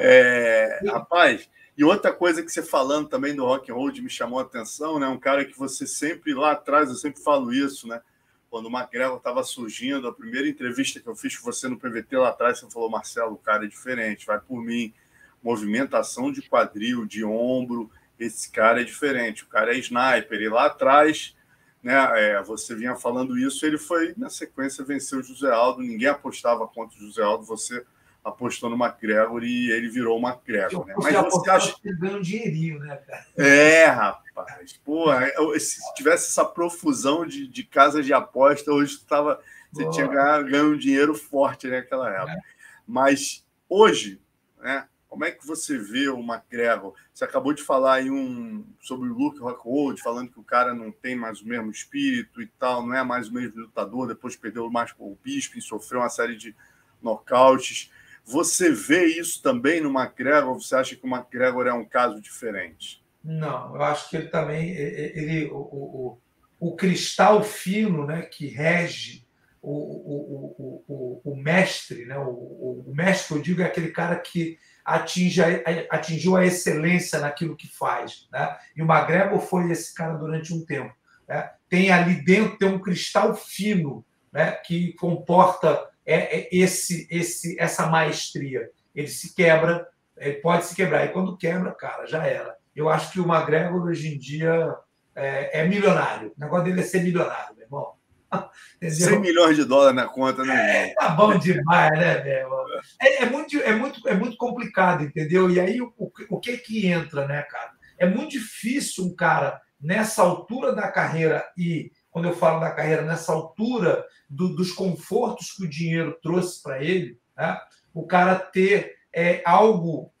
É, rapaz, e outra coisa que você falando também do rock and roll me chamou a atenção, né? Um cara que você sempre lá atrás, eu sempre falo isso, né? Quando o McGregor estava surgindo, a primeira entrevista que eu fiz com você no PVT lá atrás, você falou, Marcelo, o cara é diferente, vai por mim. Movimentação de quadril, de ombro, esse cara é diferente. O cara é sniper. E lá atrás né, é, você vinha falando isso, ele foi, na sequência, venceu o José Aldo, ninguém apostava contra o José Aldo, você apostou no McGregor e ele virou o McGregor. Né? Mas você acha que ganha um dinheirinho, né, cara? É, rapaz. Porra, se tivesse essa profusão de, de casas de aposta, hoje tava, você tinha ganho, ganho um dinheiro forte naquela época. É. Mas hoje, né, como é que você vê o McGregor? Você acabou de falar aí um, sobre o Luke Rockhold, falando que o cara não tem mais o mesmo espírito e tal, não é mais o mesmo lutador, depois perdeu mais com o Bisping, sofreu uma série de nocautes. Você vê isso também no McGregor? Ou você acha que o McGregor é um caso diferente? Não, eu acho que ele também, ele, o, o, o cristal fino né, que rege o, o, o, o, mestre, né? O, o, mestre, eu digo, é aquele cara que atinge a, atingiu a excelência naquilo que faz. Né? E o McGregor foi esse cara durante um tempo. Né? Tem ali dentro tem um cristal fino né? que comporta é, é esse, esse, essa maestria. Ele se quebra, ele pode se quebrar. E quando quebra, cara, já era. Eu acho que o McGregor hoje em dia é, é milionário. O negócio dele é ser milionário, meu irmão. Entendeu? 100 milhões de dólares na conta, né? É, tá bom demais, né, meu? É, é, muito, é, muito, é muito complicado, entendeu? E aí o, o que que entra, né, cara? É muito difícil um cara nessa altura da carreira e quando eu falo da carreira nessa altura do, dos confortos que o dinheiro trouxe para ele, né? o cara ter é, algo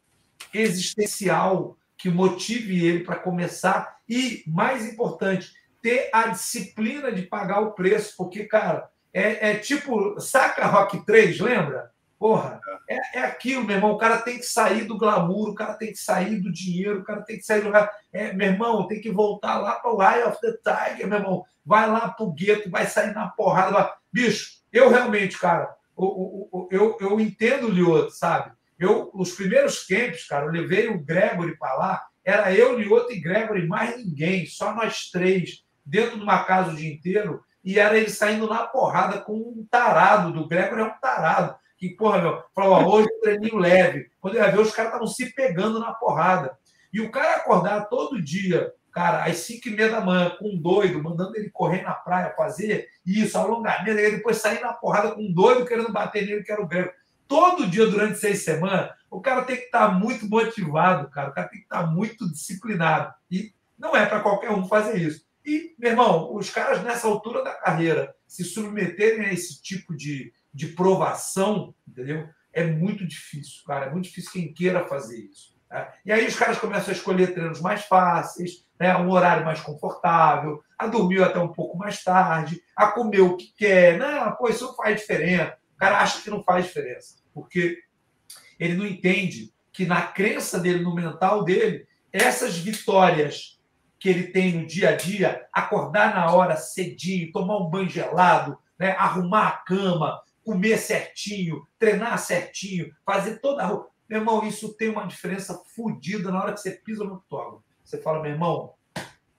existencial que motive ele para começar E, mais importante, ter a disciplina de pagar o preço, porque, cara, é, é tipo, saca Rock 3, lembra? Porra, é, é aquilo, meu irmão. O cara tem que sair do glamour, o cara tem que sair do dinheiro, o cara tem que sair do. É, meu irmão, tem que voltar lá para o Eye of the Tiger, meu irmão. Vai lá para o gueto, vai sair na porrada. Vai... Bicho, eu realmente, cara, eu, eu, eu, eu entendo o Lioto, sabe? Eu, os primeiros camps, cara, eu levei o Gregory para lá, era eu, Lioto e Gregory, mais ninguém, só nós três, dentro de uma casa o dia inteiro, e era ele saindo na porrada com um tarado do Gregory, é um tarado que, porra, meu, falou, hoje é treininho leve. Quando eu ia ver, os caras estavam se pegando na porrada. E o cara acordar todo dia, cara, às 5 e meia da manhã, com um doido, mandando ele correr na praia, fazer isso, alongamento, e depois sair na porrada com um doido querendo bater nele, que era o grego. Todo dia durante seis semanas, o cara tem que estar muito motivado, cara. O cara tem que estar muito disciplinado. E não é para qualquer um fazer isso. E, meu irmão, os caras nessa altura da carreira se submeterem a esse tipo de, de provação, entendeu? É muito difícil, cara. É muito difícil quem queira fazer isso. Tá? E aí os caras começam a escolher treinos mais fáceis, né? um horário mais confortável, a dormir até um pouco mais tarde, a comer o que quer. Não, pô, isso não faz diferença. O cara acha que não faz diferença, porque ele não entende que na crença dele, no mental dele, essas vitórias que ele tem no dia a dia, acordar na hora cedinho, tomar um banho gelado, né? arrumar a cama, comer certinho, treinar certinho, fazer toda a roupa. Meu irmão, isso tem uma diferença fodida na hora que você pisa no octógono. Você fala, meu irmão,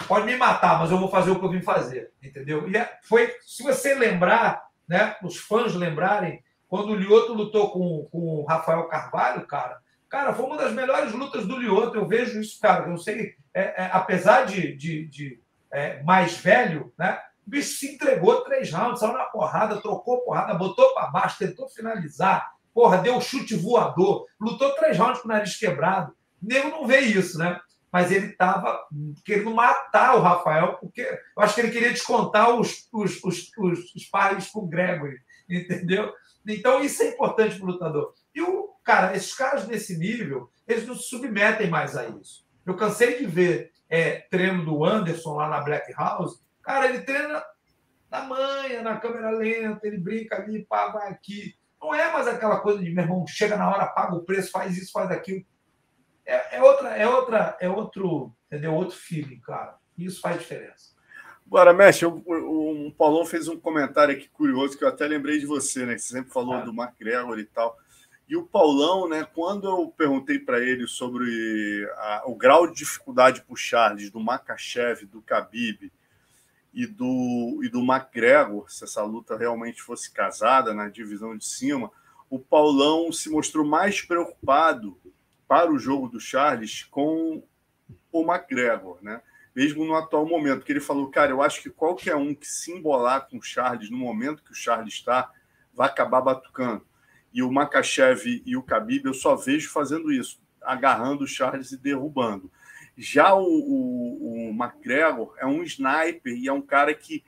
pode me matar, mas eu vou fazer o que eu vim fazer, entendeu? E é, foi, se você lembrar, né, os fãs lembrarem, quando o Lioto lutou com, com o Rafael Carvalho, cara, cara, foi uma das melhores lutas do Lioto. Eu vejo isso, cara. Eu sei, é, é, apesar de, de, de é, mais velho, né? O bicho se entregou três rounds, saiu na porrada, trocou porrada, botou para baixo, tentou finalizar. Porra, deu chute voador, lutou três rounds com o nariz quebrado. O nego não vê isso, né? Mas ele estava querendo matar o Rafael, porque eu acho que ele queria descontar os, os, os, os, os pares com o Gregory, entendeu? Então isso é importante para o lutador. E o cara, esses caras nesse nível, eles não se submetem mais a isso. Eu cansei de ver é, treino do Anderson lá na Black House, Cara, ele treina na manha, na câmera lenta, ele brinca ali, paga aqui. Não é mais aquela coisa de, meu irmão, chega na hora, paga o preço, faz isso, faz aquilo. É, é outra, é outra, é outro, entendeu? Outro feeling, cara. Isso faz diferença. Agora, Mestre, o, o, o Paulão fez um comentário aqui curioso que eu até lembrei de você, né? Que você sempre falou do Mark Gregor e tal. E o Paulão, né, quando eu perguntei para ele sobre a, o grau de dificuldade para o Charles, do Makachev, do Khabib, e do, e do McGregor, se essa luta realmente fosse casada na divisão de cima, o Paulão se mostrou mais preocupado para o jogo do Charles com o McGregor, né? mesmo no atual momento, que ele falou, cara, eu acho que qualquer um que se embolar com o Charles no momento que o Charles está, vai acabar batucando. E o Makachev e o Khabib eu só vejo fazendo isso, agarrando o Charles e derrubando. Já o, o, o McGregor é um sniper e é um cara que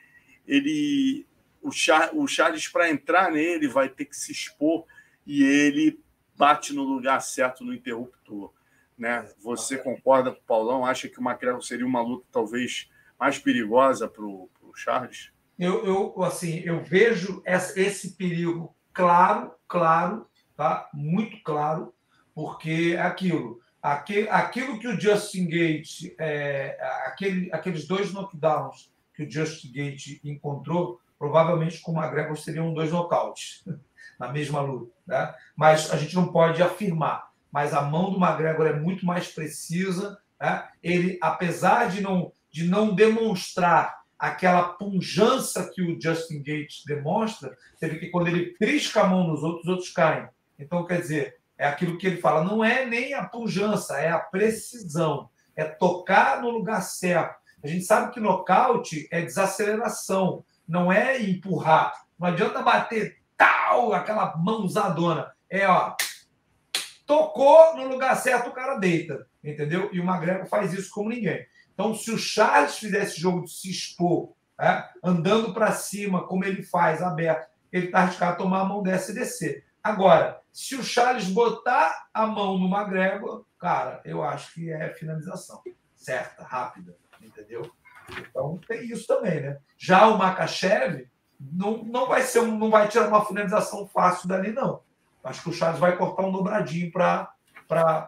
ele o, Char, o Charles para entrar nele vai ter que se expor e ele bate no lugar certo no interruptor. Né? Você concorda com o Paulão? Acha que o McGregor seria uma luta talvez mais perigosa para o Charles? Eu, eu, assim, eu vejo esse perigo claro, claro, tá? muito claro, porque é aquilo aquilo que o Justin Gate, é, aquele, aqueles dois knockdowns que o Justin Gate encontrou, provavelmente com o McGregor seriam dois nocautes na mesma luta. Né? Mas a gente não pode afirmar. Mas a mão do McGregor é muito mais precisa. Né? Ele, apesar de não, de não demonstrar aquela punjança que o Justin Gates demonstra, você vê que quando ele trisca a mão nos outros, os outros caem. Então, quer dizer, é aquilo que ele fala, não é nem a pujança, é a precisão, é tocar no lugar certo. A gente sabe que nocaute é desaceleração, não é empurrar. Não adianta bater tal, aquela mãozadona. É, ó, tocou no lugar certo, o cara deita, entendeu? E o Magrego faz isso como ninguém. Então, se o Charles fizesse jogo de se expor, é, andando para cima, como ele faz, aberto, ele está arriscado a tomar a mão dessa e descer. Agora, se o Charles botar a mão no McGregor, cara, eu acho que é finalização. Certa, rápida. entendeu? Então tem isso também, né? Já o Makachev não, não vai ser um, não vai tirar uma finalização fácil dali, não. Acho que o Charles vai cortar um dobradinho para botar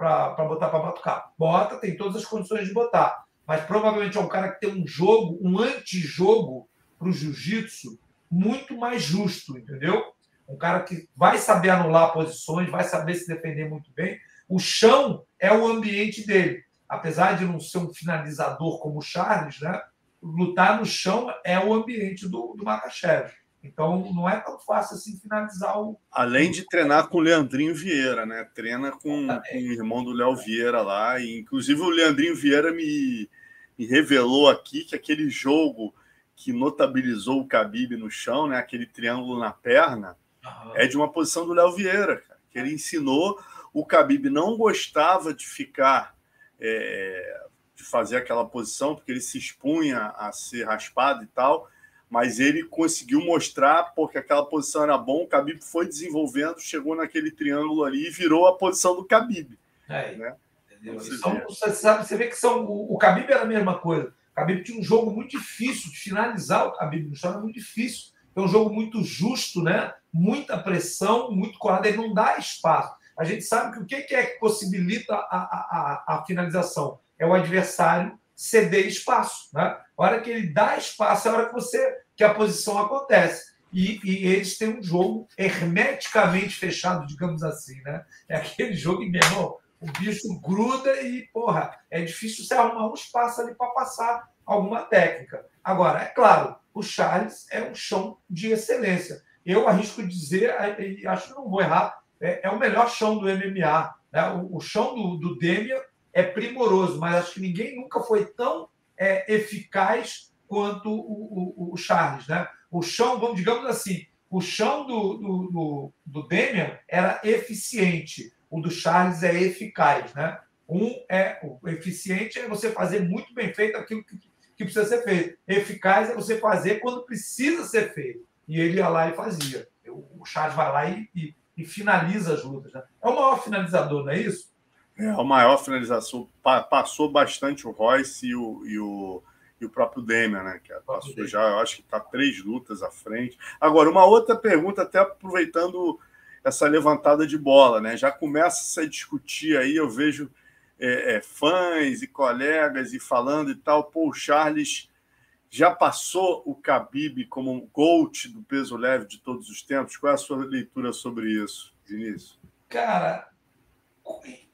para batucar. Bota, tem todas as condições de botar. Mas provavelmente é um cara que tem um jogo, um antijogo para o jiu-jitsu muito mais justo, entendeu? Um cara que vai saber anular posições, vai saber se defender muito bem. O chão é o ambiente dele. Apesar de não ser um finalizador como o Charles, né? lutar no chão é o ambiente do, do Makachev. Então não é tão fácil assim finalizar o. Além de treinar com o Leandrinho Vieira, né? Treina com, com o irmão do Léo Vieira lá. E, inclusive o Leandrinho Vieira me, me revelou aqui que aquele jogo que notabilizou o Khabib no chão, né? Aquele triângulo na perna, uhum. é de uma posição do Léo Vieira, cara, que ele ensinou. O Khabib não gostava de ficar é, de fazer aquela posição, porque ele se expunha a ser raspado e tal, mas ele conseguiu mostrar porque aquela posição era bom, o Khabib foi desenvolvendo, chegou naquele triângulo ali e virou a posição do Khabib. É, né? Você, são, você, sabe, você vê que são, o, o Khabib era a mesma coisa. O Khabib tinha um jogo muito difícil de finalizar o Khabib no chão, era muito difícil. É um jogo muito justo, né? Muita pressão, muito colado, ele não dá espaço. A gente sabe que o que é que possibilita a, a, a, a finalização? é o adversário ceder espaço. Né? A hora que ele dá espaço é a hora que você que a posição acontece. E, e, eles têm um jogo hermeticamente fechado, digamos assim, né? É aquele jogo em menor, o bicho gruda e, porra, é difícil você arrumar um espaço ali para passar alguma técnica. Agora, é claro, o Charles é um chão de excelência. Eu arrisco dizer, e acho que não vou errar, é, é, o melhor chão do MMA. Né? O, o chão do, do Demian é primoroso, mas acho que ninguém nunca foi tão é, eficaz quanto o, o, o, Charles. Né? O chão, vamos digamos assim, o chão do, do, do, do Demian era eficiente, o do Charles é eficaz. Né? Um é eficiente é você fazer muito bem feito aquilo que, que precisa ser feito. Eficaz é você fazer quando precisa ser feito. E ele ia lá e fazia. O Charles vai lá e, e, e finaliza as lutas. Né? É o maior finalizador, não é isso? É, a maior finalização passou bastante o Royce e o, e o, e o próprio Demian, né? Que passou já, eu acho que está três lutas à frente. Agora, uma outra pergunta, até aproveitando essa levantada de bola, né? Já começa a se discutir aí, eu vejo é, é, fãs e colegas e falando e tal, pô, o Charles já passou o Khabib como um GOAT do peso leve de todos os tempos? Qual é a sua leitura sobre isso, Vinícius? Cara,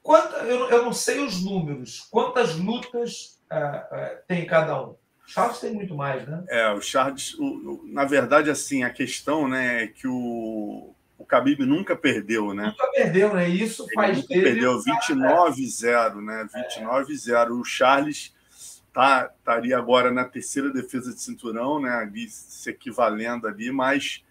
Quanta, eu, eu não sei os números. Quantas lutas uh, uh, tem cada um? Charles tem muito mais, né? É, o Charles, o, o, na verdade, assim, a questão né, é que o, o Khabib nunca perdeu, né? Nunca perdeu, né? Isso Ele faz nunca dele. Perdeu 29-0, né? 29-0. É. O Charles tá, estaria agora na terceira defesa de cinturão, né? Ali se equivalendo ali, mas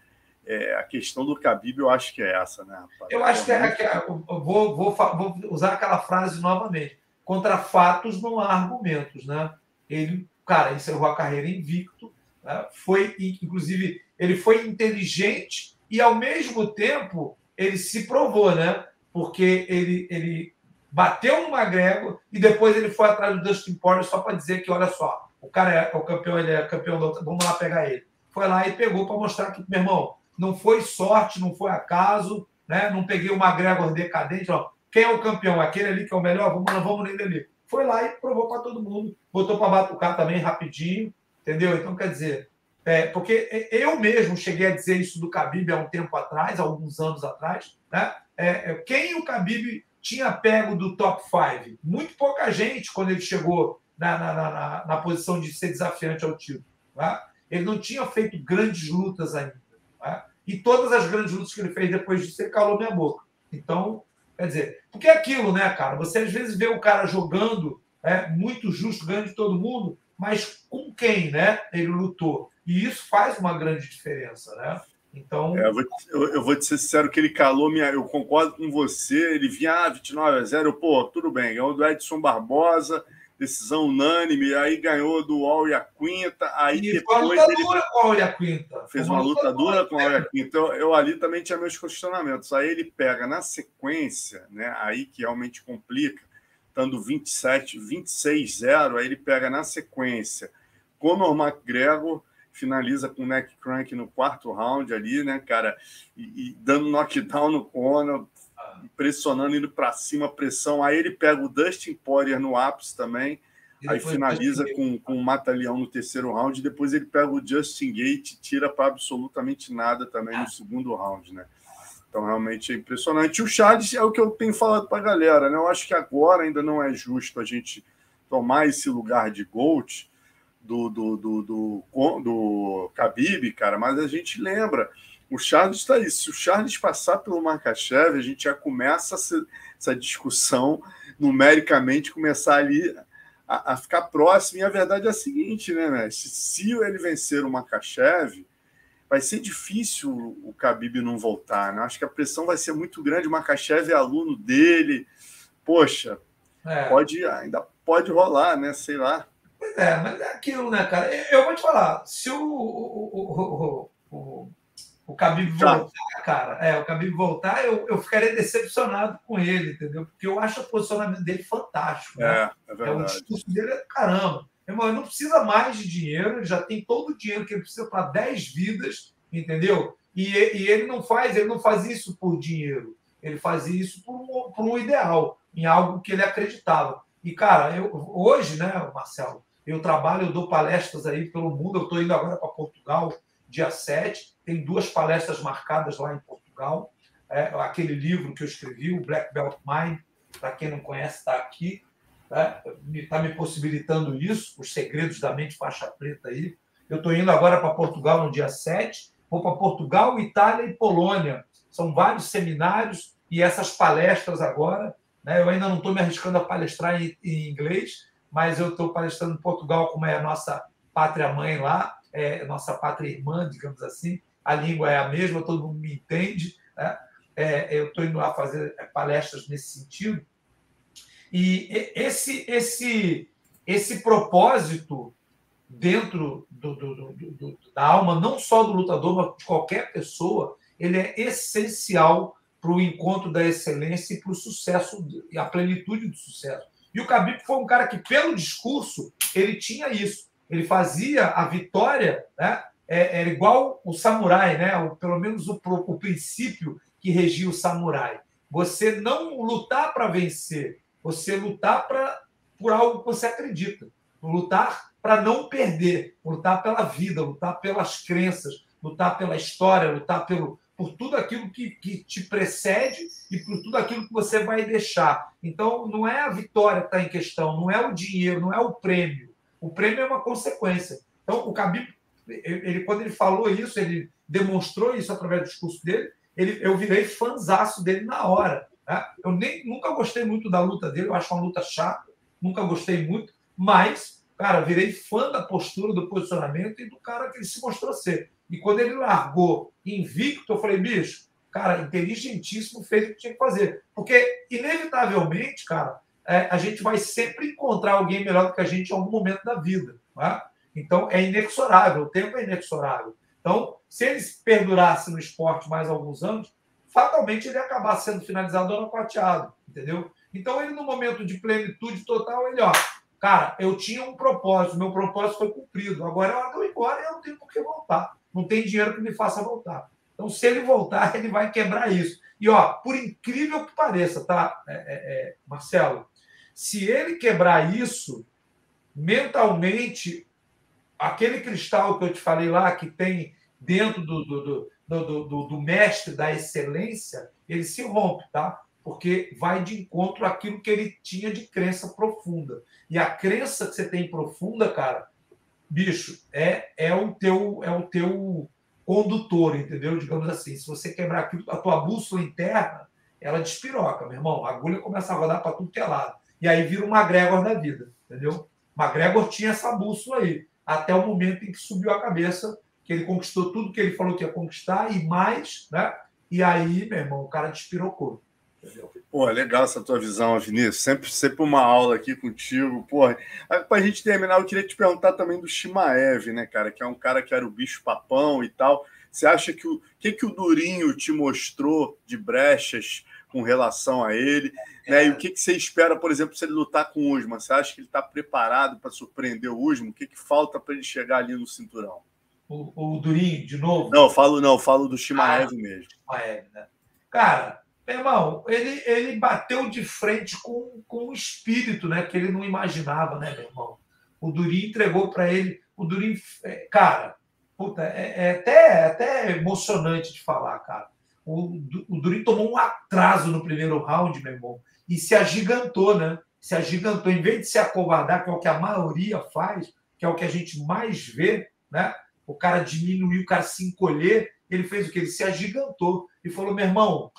é, a questão do Khabib, eu acho que é essa, né, rapaz? Eu acho que é, é vou, vou, vou, usar aquela frase novamente. Contra fatos não há argumentos, né? Ele, cara, encerrou a carreira invicto, né? foi, inclusive, ele foi inteligente e, ao mesmo tempo, ele se provou, né? Porque ele, ele bateu no McGregor e depois ele foi atrás do Dustin Poirier só para dizer que, olha só, o cara é, é o campeão, ele é campeão, vamos lá pegar ele. Foi lá e pegou para mostrar que, meu irmão, não foi sorte, não foi acaso, né? não peguei o McGregor decadente, ó. quem é o campeão? Aquele ali que é o melhor? Vamos, vamos nele ali. Foi lá e provou para todo mundo. Botou para batucar também rapidinho, entendeu? Então, quer dizer, é, porque eu mesmo cheguei a dizer isso do Khabib há um tempo atrás, alguns anos atrás, né? É, é quem o Khabib tinha pego do top 5? Muito pouca gente quando ele chegou na, na, na, na posição de ser desafiante ao título. Tá? Ele não tinha feito grandes lutas ainda. Né? E todas as grandes lutas que ele fez depois disso, ele calou minha boca. Então, quer dizer, porque é aquilo, né, cara? Você às vezes vê o cara jogando é, muito justo, ganhando de todo mundo, mas com quem, né? Ele lutou. E isso faz uma grande diferença, né? Então. É, eu, vou, eu, eu, vou te ser sincero que ele calou minha. Eu concordo com você. Ele vinha ah, 29 a 0. Pô, tudo bem. Ganhou do Edson Barbosa decisão unânime, aí ganhou do Al Quinta, aí e depois uma luta ele dura com o Quinta. Fez uma, uma luta, dura com o Al Quinta. Eu, eu, ali também tinha meus questionamentos. Aí ele pega na sequência, né? Aí que realmente complica. estando 27, 26-0, aí ele pega na sequência Conor McGregor, finaliza com neck crank no quarto round ali, né, cara? E, e dando knockdown no Conor, pressionando, indo para cima, pressão. Aí ele pega o Dustin Poirier no ápice também, aí finaliza com, com o Mata-Leão no terceiro round, depois ele pega o Justin Gate e tira para absolutamente nada também no segundo round, né? Então, realmente é impressionante. O Charles é o que eu tenho falado para a galera, né? Eu acho que agora ainda não é justo a gente tomar esse lugar de GOAT do, do, do, do, do Khabib, cara, mas a gente lembra. O Charles está aí. Se o Charles passar pelo Makachev, a gente já começa essa, essa discussão numericamente, começar ali a, a, ficar próximo. E a verdade é a seguinte, né, mestre? Se ele vencer o Makachev, vai ser difícil o Khabib não voltar, né? Acho que a pressão vai ser muito grande. O Makachev é aluno dele. Poxa, é. pode ainda pode rolar, né? Sei lá. É, mas é aquilo, né, cara? Eu vou te falar, se o, o, o, o, o Khabib voltar, cara, é, o Khabib voltar, eu, eu ficaria decepcionado com ele, entendeu? Porque eu acho o posicionamento dele fantástico. Né? É, é verdade. É, o discurso dele é caramba. Irmão, ele não precisa mais de dinheiro, ele já tem todo o dinheiro que ele precisa para 10 vidas, entendeu? E, e, ele não faz, ele não faz isso por dinheiro, ele faz isso por um, por um ideal, em algo que ele acreditava. E, cara, eu, hoje, né, Marcelo, eu trabalho, eu dou palestras aí pelo mundo, eu estou indo agora para Portugal, dia 7, tem duas palestras marcadas lá em Portugal. É, aquele livro que eu escrevi, o Black Belt Mind, para quem não conhece, está aqui está né? me, tá me possibilitando isso, os segredos da mente faixa preta aí. Eu estou indo agora para Portugal no dia 7, vou para Portugal, Itália e Polônia. São vários seminários e essas palestras agora. Né? Eu ainda não estou me arriscando a palestrar em, em inglês, mas eu estou palestrando em Portugal, como é a nossa pátria mãe lá, é nossa pátria irmã, digamos assim. A língua é a mesma, todo mundo me entende. Né? É, eu estou indo lá fazer palestras nesse sentido. E esse, esse, esse propósito dentro do, do, do, da alma, não só do lutador, mas de qualquer pessoa, ele é essencial para o encontro da excelência e para o sucesso e a plenitude do sucesso. E o Khabib foi um cara que, pelo discurso, ele tinha isso. Ele fazia a vitória, né? É, era igual o samurai, né? Ou pelo menos o, o princípio que regia o samurai. Você não lutar para vencer, você lutar pra, por algo que você acredita. Lutar para não perder, lutar pela vida, lutar pelas crenças, lutar pela história, lutar pelo, por tudo aquilo que, que te precede e por tudo aquilo que você vai deixar. Então, não é a vitória que está em questão, não é o dinheiro, não é o prêmio. O prêmio é uma consequência. Então, o Khabib, ele, quando ele falou isso, ele demonstrou isso através do discurso dele, ele, eu virei fanzaço dele na hora. Né? Eu nem, nunca gostei muito da luta dele, eu acho uma luta chata, nunca gostei muito, mas, cara, virei fã da postura, do posicionamento e do cara que ele se mostrou ser. E quando ele largou invicto, eu falei, bicho, cara, inteligentíssimo, fez o que tinha que fazer. Porque, inevitavelmente, cara, é, a gente vai sempre encontrar alguém melhor do que a gente em algum momento da vida. Né? Então, é inexorável, o tempo é inexorável. Então, se ele perdurasse no esporte mais alguns anos, fatalmente ele ia acabar sendo finalizado ou nocauteado, entendeu? Então, ele, no momento de plenitude total, ele, ó, cara, eu tinha um propósito, meu propósito foi cumprido, agora eu ir embora e eu não tenho por que voltar. Não tem dinheiro que me faça voltar. Então, se ele voltar, ele vai quebrar isso. E, ó, por incrível que pareça, tá, é, é, é Marcelo? Se ele quebrar isso, mentalmente, aquele cristal que eu te falei lá, que tem dentro do, do, do do, do, mestre da excelência, ele se rompe, tá? Porque vai de encontro àquilo que ele tinha de crença profunda. E a crença que você tem profunda, cara, bicho, é, é o teu é o teu condutor, entendeu? Digamos assim, se você quebrar aquilo, a tua bússola interna, ela despiroca, meu irmão. A agulha começa a rodar para tudo que é lado. E aí vira uma McGregor da vida, entendeu? McGregor tinha essa bússola aí, até o momento em que subiu a cabeça que ele conquistou tudo que ele falou que ia conquistar e mais, né? E aí, meu irmão, o cara despirocou. Entendeu? Pô, legal essa tua visão, Vinícius. Sempre, sempre uma aula aqui contigo. Porra, para a gente terminar, eu queria te perguntar também do Shimaev, né, cara? Que é um cara que era o bicho papão e tal. Você acha que o que, que o Durinho te mostrou de brechas com relação a ele. É. Né? E o que, que você espera, por exemplo, se ele lutar com o Usman? Você acha que ele está preparado para surpreender o Usman? O que, que falta para ele chegar ali no cinturão? O, o Durinho, de novo? Não, falo não, falo do Shimaev ah, mesmo. Shimaev, né? Cara, meu irmão, ele, ele bateu de frente com, com um espírito né, que ele não imaginava, né, meu irmão? O Durinho entregou para ele. O Durinho, é, cara, puta, é, é, até, é até emocionante de falar, cara. O, o Durinho tomou um atraso no primeiro round, meu irmão, e se agigantou, né? Se agigantou. Em vez de se acovardar, que é o que a maioria faz, que é o que a gente mais vê, né? o cara diminuiu, o cara se encolher, ele fez o que? Ele se agigantou e falou: meu irmão,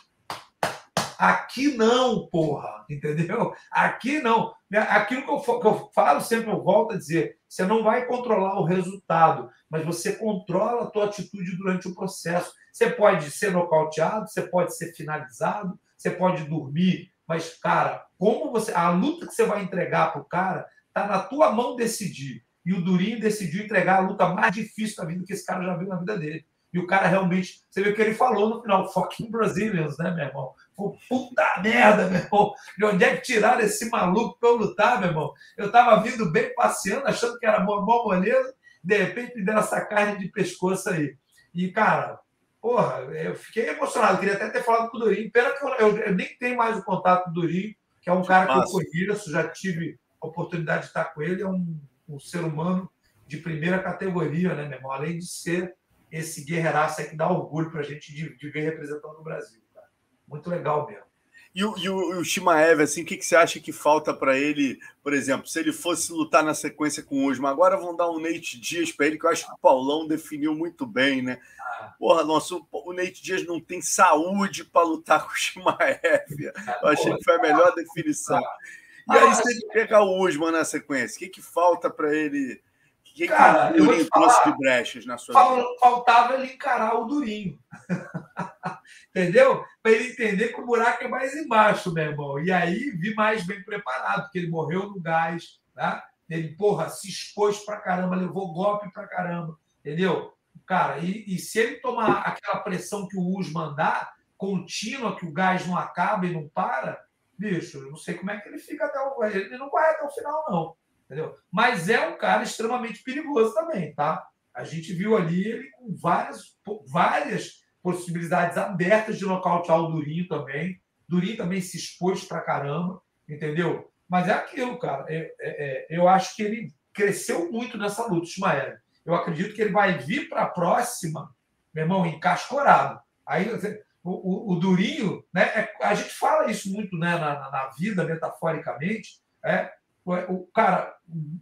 aqui não, porra, entendeu? Aqui não. Aquilo que eu, que eu falo sempre, eu volto a dizer: você não vai controlar o resultado, mas você controla a tua atitude durante o processo. Você pode ser nocauteado, você pode ser finalizado, você pode dormir, mas, cara, como você. A luta que você vai entregar para o cara está na tua mão decidir. E o Durinho decidiu entregar a luta mais difícil da vida que esse cara já viu na vida dele. E o cara realmente, você vê o que ele falou no final, fucking Brazilians, né, meu irmão? Puta merda, meu irmão. De onde é que tiraram esse maluco pra eu lutar, meu irmão? Eu tava vindo bem passeando, achando que era mó, mó moleza, de repente me deram essa carne de pescoço aí. E, cara, porra, eu fiquei emocionado. Queria até ter falado com o Durinho. Pena que eu, eu, eu nem tenho mais o contato do Durinho, que é um cara que eu conheço, já tive a oportunidade de estar com ele, é um um ser humano de primeira categoria, né, meu irmão? Além de ser esse guerreiraço que dá orgulho para a gente de, de, ver representando o Brasil. Muito legal mesmo. E o, e o, o Shimaev, assim, o que, que você acha que falta para ele, por exemplo, se ele fosse lutar na sequência com o Usman? Agora vão dar um Nate Dias para ele, que eu acho que o Paulão definiu muito bem, né? Ah. Porra, nosso, o Nate Dias não tem saúde para lutar com o Shimaev. Eu achei que foi a melhor definição. E aí, se ele pegar o Usman na sequência, o que, que falta para ele? O que, Cara, que o Durinho trouxe de brechas na sua fal, vida? Faltava ele encarar o Durinho. Entendeu? Para ele entender que o buraco é mais embaixo, meu irmão. E aí vi mais bem preparado, porque ele morreu no gás, tá? Ele, porra, se expôs pra caramba, levou golpe pra caramba, entendeu? Cara, e, e se ele tomar aquela pressão que o Usman dá, contínua, que o gás não acaba e não para, bicho, eu não sei como é que ele fica até o. Ele não vai até o final, não. Entendeu? Mas é um cara extremamente perigoso também, tá? A gente viu ali ele com várias, várias possibilidades abertas de nocautear o Durinho também. Durinho também se expôs pra caramba, entendeu? Mas é aquilo, cara. É, é, é, eu acho que ele cresceu muito nessa luta, Ismael. Eu acredito que ele vai vir para a próxima, meu irmão, encascorado. Aí o, o, o Durinho, né? É, a gente fala isso muito né, na, na vida, metaforicamente. É, o, cara,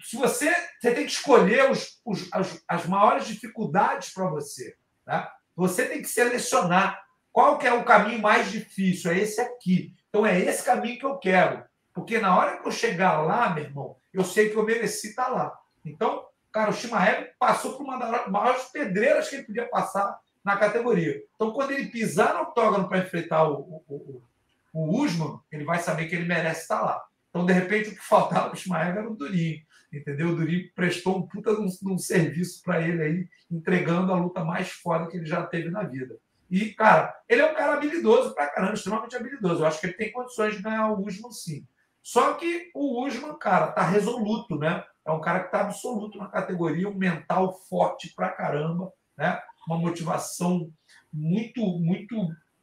se você, você tem que escolher os, os as, as maiores dificuldades para você. Né? Você tem que selecionar qual que é o caminho mais difícil. É esse aqui. Então é esse caminho que eu quero. Porque na hora que eu chegar lá, meu irmão, eu sei que eu mereci estar lá. Então, cara, o Shimaev passou por uma das maiores pedreiras que ele podia passar na categoria. Então, quando ele pisar no octógono para enfrentar o, o, o, o Usman, ele vai saber que ele merece estar lá. Então, de repente, o que faltava para o Ismael era o Durinho. Entendeu? O Durinho prestou um puta de um, serviço para ele aí, entregando a luta mais foda que ele já teve na vida. E, cara, ele é um cara habilidoso pra caramba, extremamente habilidoso. Eu acho que ele tem condições de ganhar o Usman, sim. Só que o Usman, cara, tá resoluto, né? É um cara que tá absoluto na categoria, um mental forte pra caramba, né? uma motivação muito, muito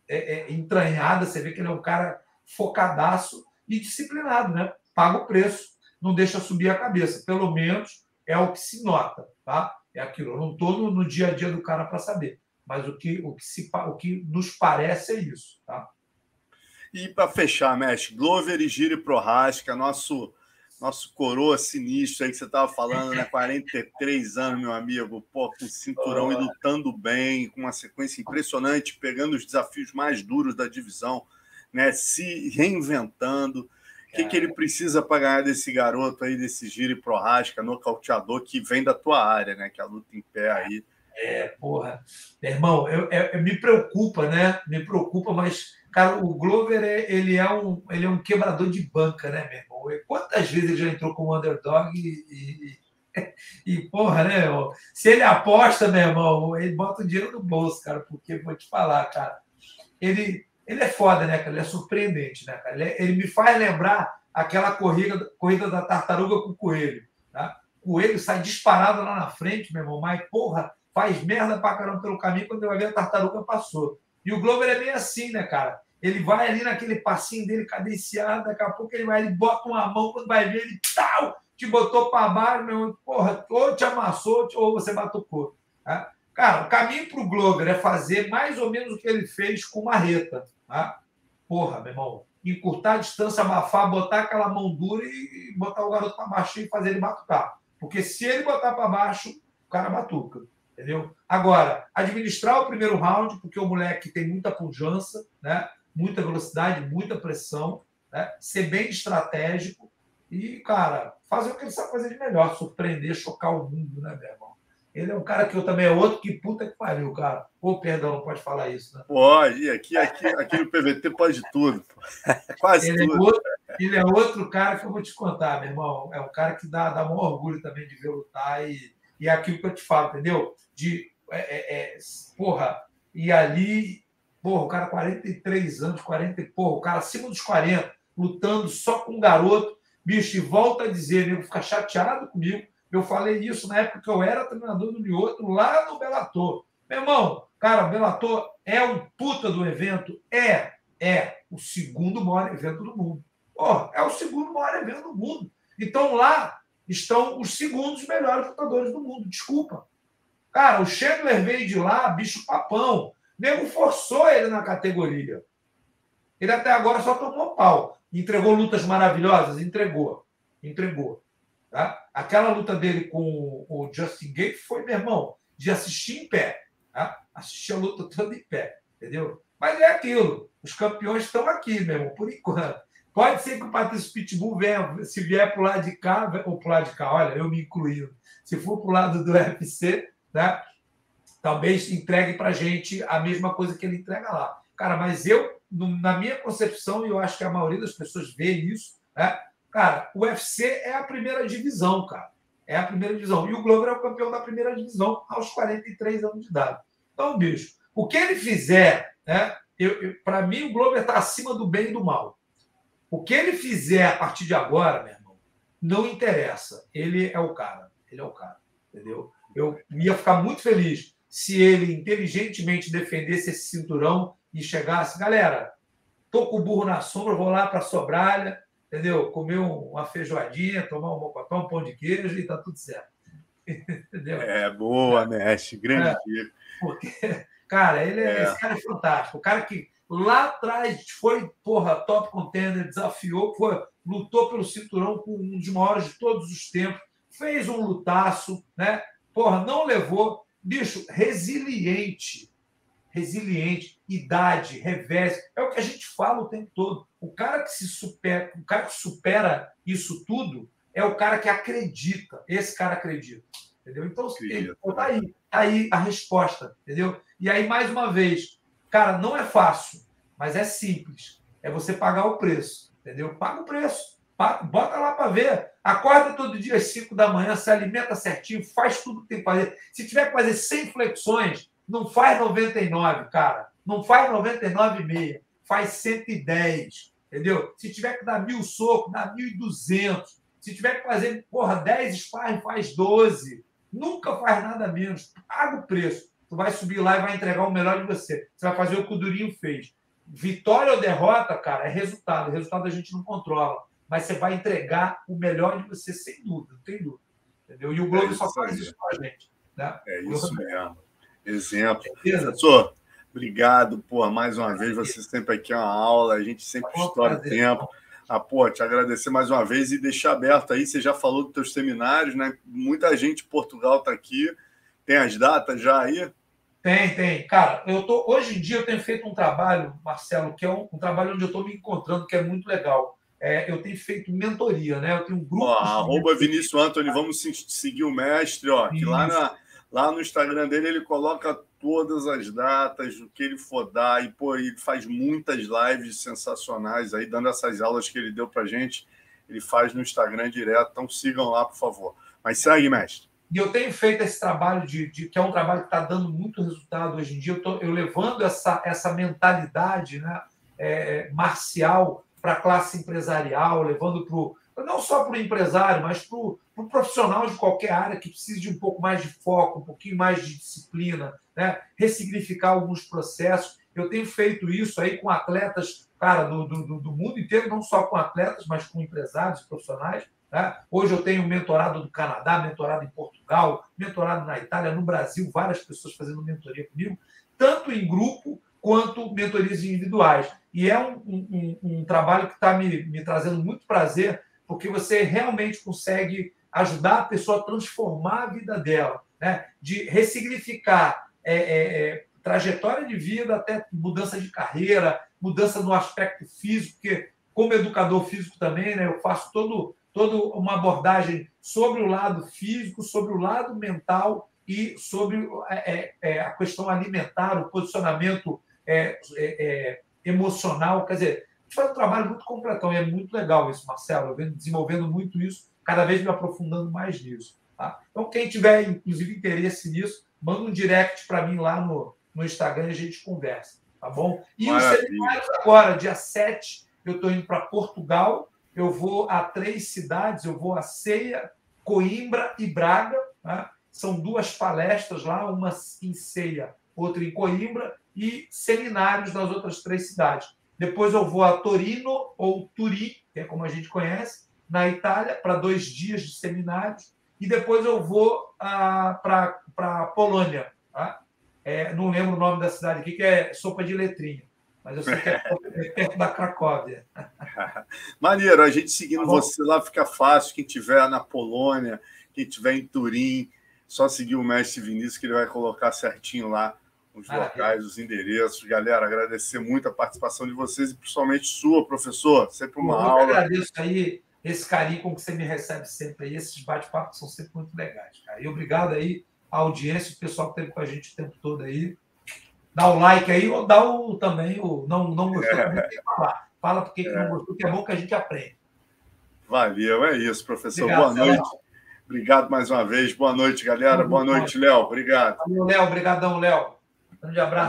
é, é, entranhada. Você vê que ele é um cara focadaço e disciplinado, né? Paga o preço, não deixa subir a cabeça. Pelo menos é o que se nota, tá? É aquilo. Eu não estou no, dia a dia do cara para saber, mas o que, o, que se, o que nos parece é isso, tá? E para fechar, mestre, Glover e Giri Prohaska, nosso nosso coroa sinistro aí que você estava falando, né? 43 anos, meu amigo, pô, com cinturão e lutando bem, com uma sequência impressionante, pegando os desafios mais duros da divisão, né? Se reinventando. O que, que ele precisa para ganhar desse garoto aí, desse giro e prorrasca, nocauteador que vem da tua área, né? Que é a luta em pé aí. É, porra. Meu irmão, eu, eu, me preocupa, né? Me preocupa, mas, cara, o Glover, é, ele, é um, ele é um quebrador de banca, né, meu irmão? Quantas vezes ele já entrou como underdog e, e, e porra, né? Irmão? Se ele aposta, meu irmão, ele bota o dinheiro no bolso, cara, porque vou te falar, cara. Ele, ele é foda, né, cara? Ele é surpreendente, né, cara? Ele, é, ele me faz lembrar aquela corrida, corrida da tartaruga com o coelho. Tá? O coelho sai disparado lá na frente, meu irmão, mas, porra, faz merda pra caramba pelo caminho quando ele vai ver a tartaruga passou. E o Glover é meio assim, né, cara? Ele vai ali naquele passinho dele cadenciado, daqui a pouco ele vai, ele bota uma mão, quando vai ver, ele tal, te botou para baixo, meu, porra, ou te amassou, ou você batucou. Tá? Cara, o caminho para o Glover é fazer mais ou menos o que ele fez com Marreta. Tá? Porra, meu irmão, encurtar a distância, abafar, botar aquela mão dura e botar o garoto para baixo e fazer ele batucar. Porque se ele botar para baixo, o cara batuca. Entendeu? Agora, administrar o primeiro round, porque o moleque tem muita pujança, né? muita velocidade, muita pressão, né? ser bem estratégico e, cara, fazer o que ele sabe fazer de melhor, surpreender, chocar o mundo, né, meu irmão? Ele é um cara que eu também é outro que puta que pariu, cara. Ô, perdão, não pode falar isso, né? Pode, aqui, aqui, aqui no PVT pode tudo. Quase ele é tudo. É outro, ele é outro cara que eu vou te contar, meu irmão. É um cara que dá, dá maior orgulho também de ver lutar e, e é aquilo que eu te falo, entendeu? De, é, é, é porra, e ali, porra, o cara 43 anos, 40, porra, o cara acima dos 40, lutando só com um garoto, bicho, e volta a dizer, nego fica chateado comigo, eu falei isso na época que eu era treinador do Lioto, lá no Belator. Meu irmão, cara, o Belator é um puta do evento? É, é o segundo maior evento do mundo. Pô, é o segundo maior evento do mundo. Então lá estão os segundos melhores lutadores do mundo. Desculpa. Cara, o Chandler veio de lá, bicho papão. Nego forçou ele na categoria. Ele até agora só tomou pau. Entregou lutas maravilhosas? Entregou. Entregou. Tá? Aquela luta dele com o Justin Gate foi, meu irmão, de assistir em pé. Tá? Assistir a luta toda em pé. Entendeu? Mas é aquilo. Os campeões estão aqui, meu irmão, por enquanto. Pode ser que o Patrício Pitbull venha, se vier para o lado de cá, ou para o lado de cá, olha, eu me incluindo. Se for para o lado do UFC, né, talvez entregue para a gente a mesma coisa que ele entrega lá. Cara, mas eu, na minha concepção, e eu acho que a maioria das pessoas vê isso, né, Cara, o UFC é a primeira divisão, cara. É a primeira divisão. E o Glover é o campeão da primeira divisão aos 43 anos de idade. Então, bicho, o que ele fizer, né? Para mim, o Glover está acima do bem e do mal. O que ele fizer a partir de agora, meu irmão, não interessa. Ele é o cara. Ele é o cara. Entendeu? Eu ia ficar muito feliz se ele inteligentemente defendesse esse cinturão e chegasse, galera, tô com o burro na sombra, vou lá para Sobralha, entendeu? Comer uma feijoadinha, tomar um mocotó, um pão de queijo e tá tudo certo. Entendeu? É, boa, mestre. Grande é, Porque, cara, ele é, é. esse cara é fantástico. O cara que lá atrás foi, porra, top contender, desafiou, foi, lutou pelo cinturão com um dos maiores de todos os tempos, fez um lutaço, né? Porra, não levou. Bicho, resiliente. Resiliente, idade, revés. É o que a gente fala o tempo todo. O cara que se supera, o cara que supera isso tudo é o cara que acredita. Esse cara acredita. Entendeu? Então, tá aí, tá aí a resposta, entendeu? E aí, mais uma vez, cara, não é fácil, mas é simples. É você pagar o preço, entendeu? Paga o preço. Bota lá para ver. Acorda todo dia às 5 da manhã, se alimenta certinho, faz tudo que tem que fazer. Se tiver que fazer 100 flexões, não faz 99, cara. Não faz 99,5. Faz 110 entendeu? Se tiver que dar mil socos, dá 1.200. Se tiver que fazer, porra, 10 sparring, faz 12. Nunca faz nada menos. Paga o preço. Tu vai subir lá e vai entregar o melhor de você. Você vai fazer o que o Durinho fez. Vitória ou derrota, cara, é resultado. O resultado a gente não controla. Mas você vai entregar o melhor de você, sem dúvida, não tem dúvida. Entendeu? E o Globo é só faz isso com a gente. Né? É isso mesmo. Exemplo. Professor, Obrigado, por mais uma vez. Você sempre aqui é uma aula, a gente sempre estoura tempo. Ah, pô, te agradecer mais uma vez e deixar aberto aí. Você já falou dos teus seminários, né? Muita gente de Portugal está aqui. Tem as datas já aí? Tem, tem. Cara, eu tô, hoje em dia eu tenho feito um trabalho, Marcelo, que é um, um trabalho onde eu estou me encontrando, que é muito legal. É, eu tenho feito mentoria, né? Eu tenho um grupo. Ó, arroba Vinícius Antônio, vamos seguir o mestre, ó, que lá, na, lá no Instagram dele ele coloca todas as datas, o que ele for dar, e pô, ele faz muitas lives sensacionais aí, dando essas aulas que ele deu para gente. Ele faz no Instagram direto, então sigam lá, por favor. Mas segue, mestre. E eu tenho feito esse trabalho de, de que é um trabalho que está dando muito resultado hoje em dia. Eu, tô, eu levando essa, essa mentalidade, né? é, marcial para a classe empresarial, levando para não só para o empresário, mas para o pro profissional de qualquer área que precise de um pouco mais de foco, um pouquinho mais de disciplina, né? ressignificar alguns processos. Eu tenho feito isso aí com atletas, cara, do, do, do mundo inteiro, não só com atletas, mas com empresários, profissionais. Né? Hoje eu tenho mentorado do Canadá, mentorado em Portugal, mentorado na Itália, no Brasil, várias pessoas fazendo mentoria comigo, tanto em grupo quanto mentorias individuais. E é um, um, um trabalho que está me, me trazendo muito prazer, porque você realmente consegue ajudar a pessoa a transformar a vida dela, né? de ressignificar é, é, é, trajetória de vida até mudança de carreira, mudança no aspecto físico, porque como educador físico também, né, eu faço todo, todo uma abordagem sobre o lado físico, sobre o lado mental e sobre é, é, é a questão alimentar, o posicionamento é, é, emocional. Quer dizer, a gente faz um trabalho muito completão e é muito legal isso, Marcelo. Eu venho desenvolvendo muito isso, cada vez me aprofundando mais nisso. Tá? Então, quem tiver, inclusive, interesse nisso, manda um direct para mim lá no, no Instagram e a gente conversa. Tá bom? E Maravilha. os seminários agora, dia 7, eu estou indo para Portugal. Eu vou a três cidades, eu vou a Ceia, Coimbra e Braga. Tá? São duas palestras lá, uma em Ceia, outra em Coimbra, e seminários nas outras três cidades. Depois eu vou a Torino ou Turim, que é como a gente conhece, na Itália, para dois dias de seminários. E depois eu vou ah, para a Polônia. Tá? É, não lembro o nome da cidade aqui, que é sopa de letrinha. Mas eu sei que é, perto da Cracóvia. Maneiro, a gente seguindo tá você lá fica fácil. Quem tiver na Polônia, quem tiver em Turim, só seguir o mestre Vinícius, que ele vai colocar certinho lá os locais, os endereços. Galera, agradecer muito a participação de vocês e principalmente sua, professor. Sempre uma eu aula. Eu agradeço aí esse carinho com que você me recebe sempre aí. Esses bate-papos são sempre muito legais, cara. E obrigado aí à audiência, o pessoal que esteve com a gente o tempo todo aí. Dá o like aí ou dá o também o não, não gostou, é. falar. Fala porque é. não gostou, que é bom que a gente aprende. Valeu, é isso, professor. Obrigado, Boa noite. Léo. Obrigado mais uma vez. Boa noite, galera. Boa noite, Léo. Obrigado. Valeu, Léo. Obrigadão, Léo. Grande abraço.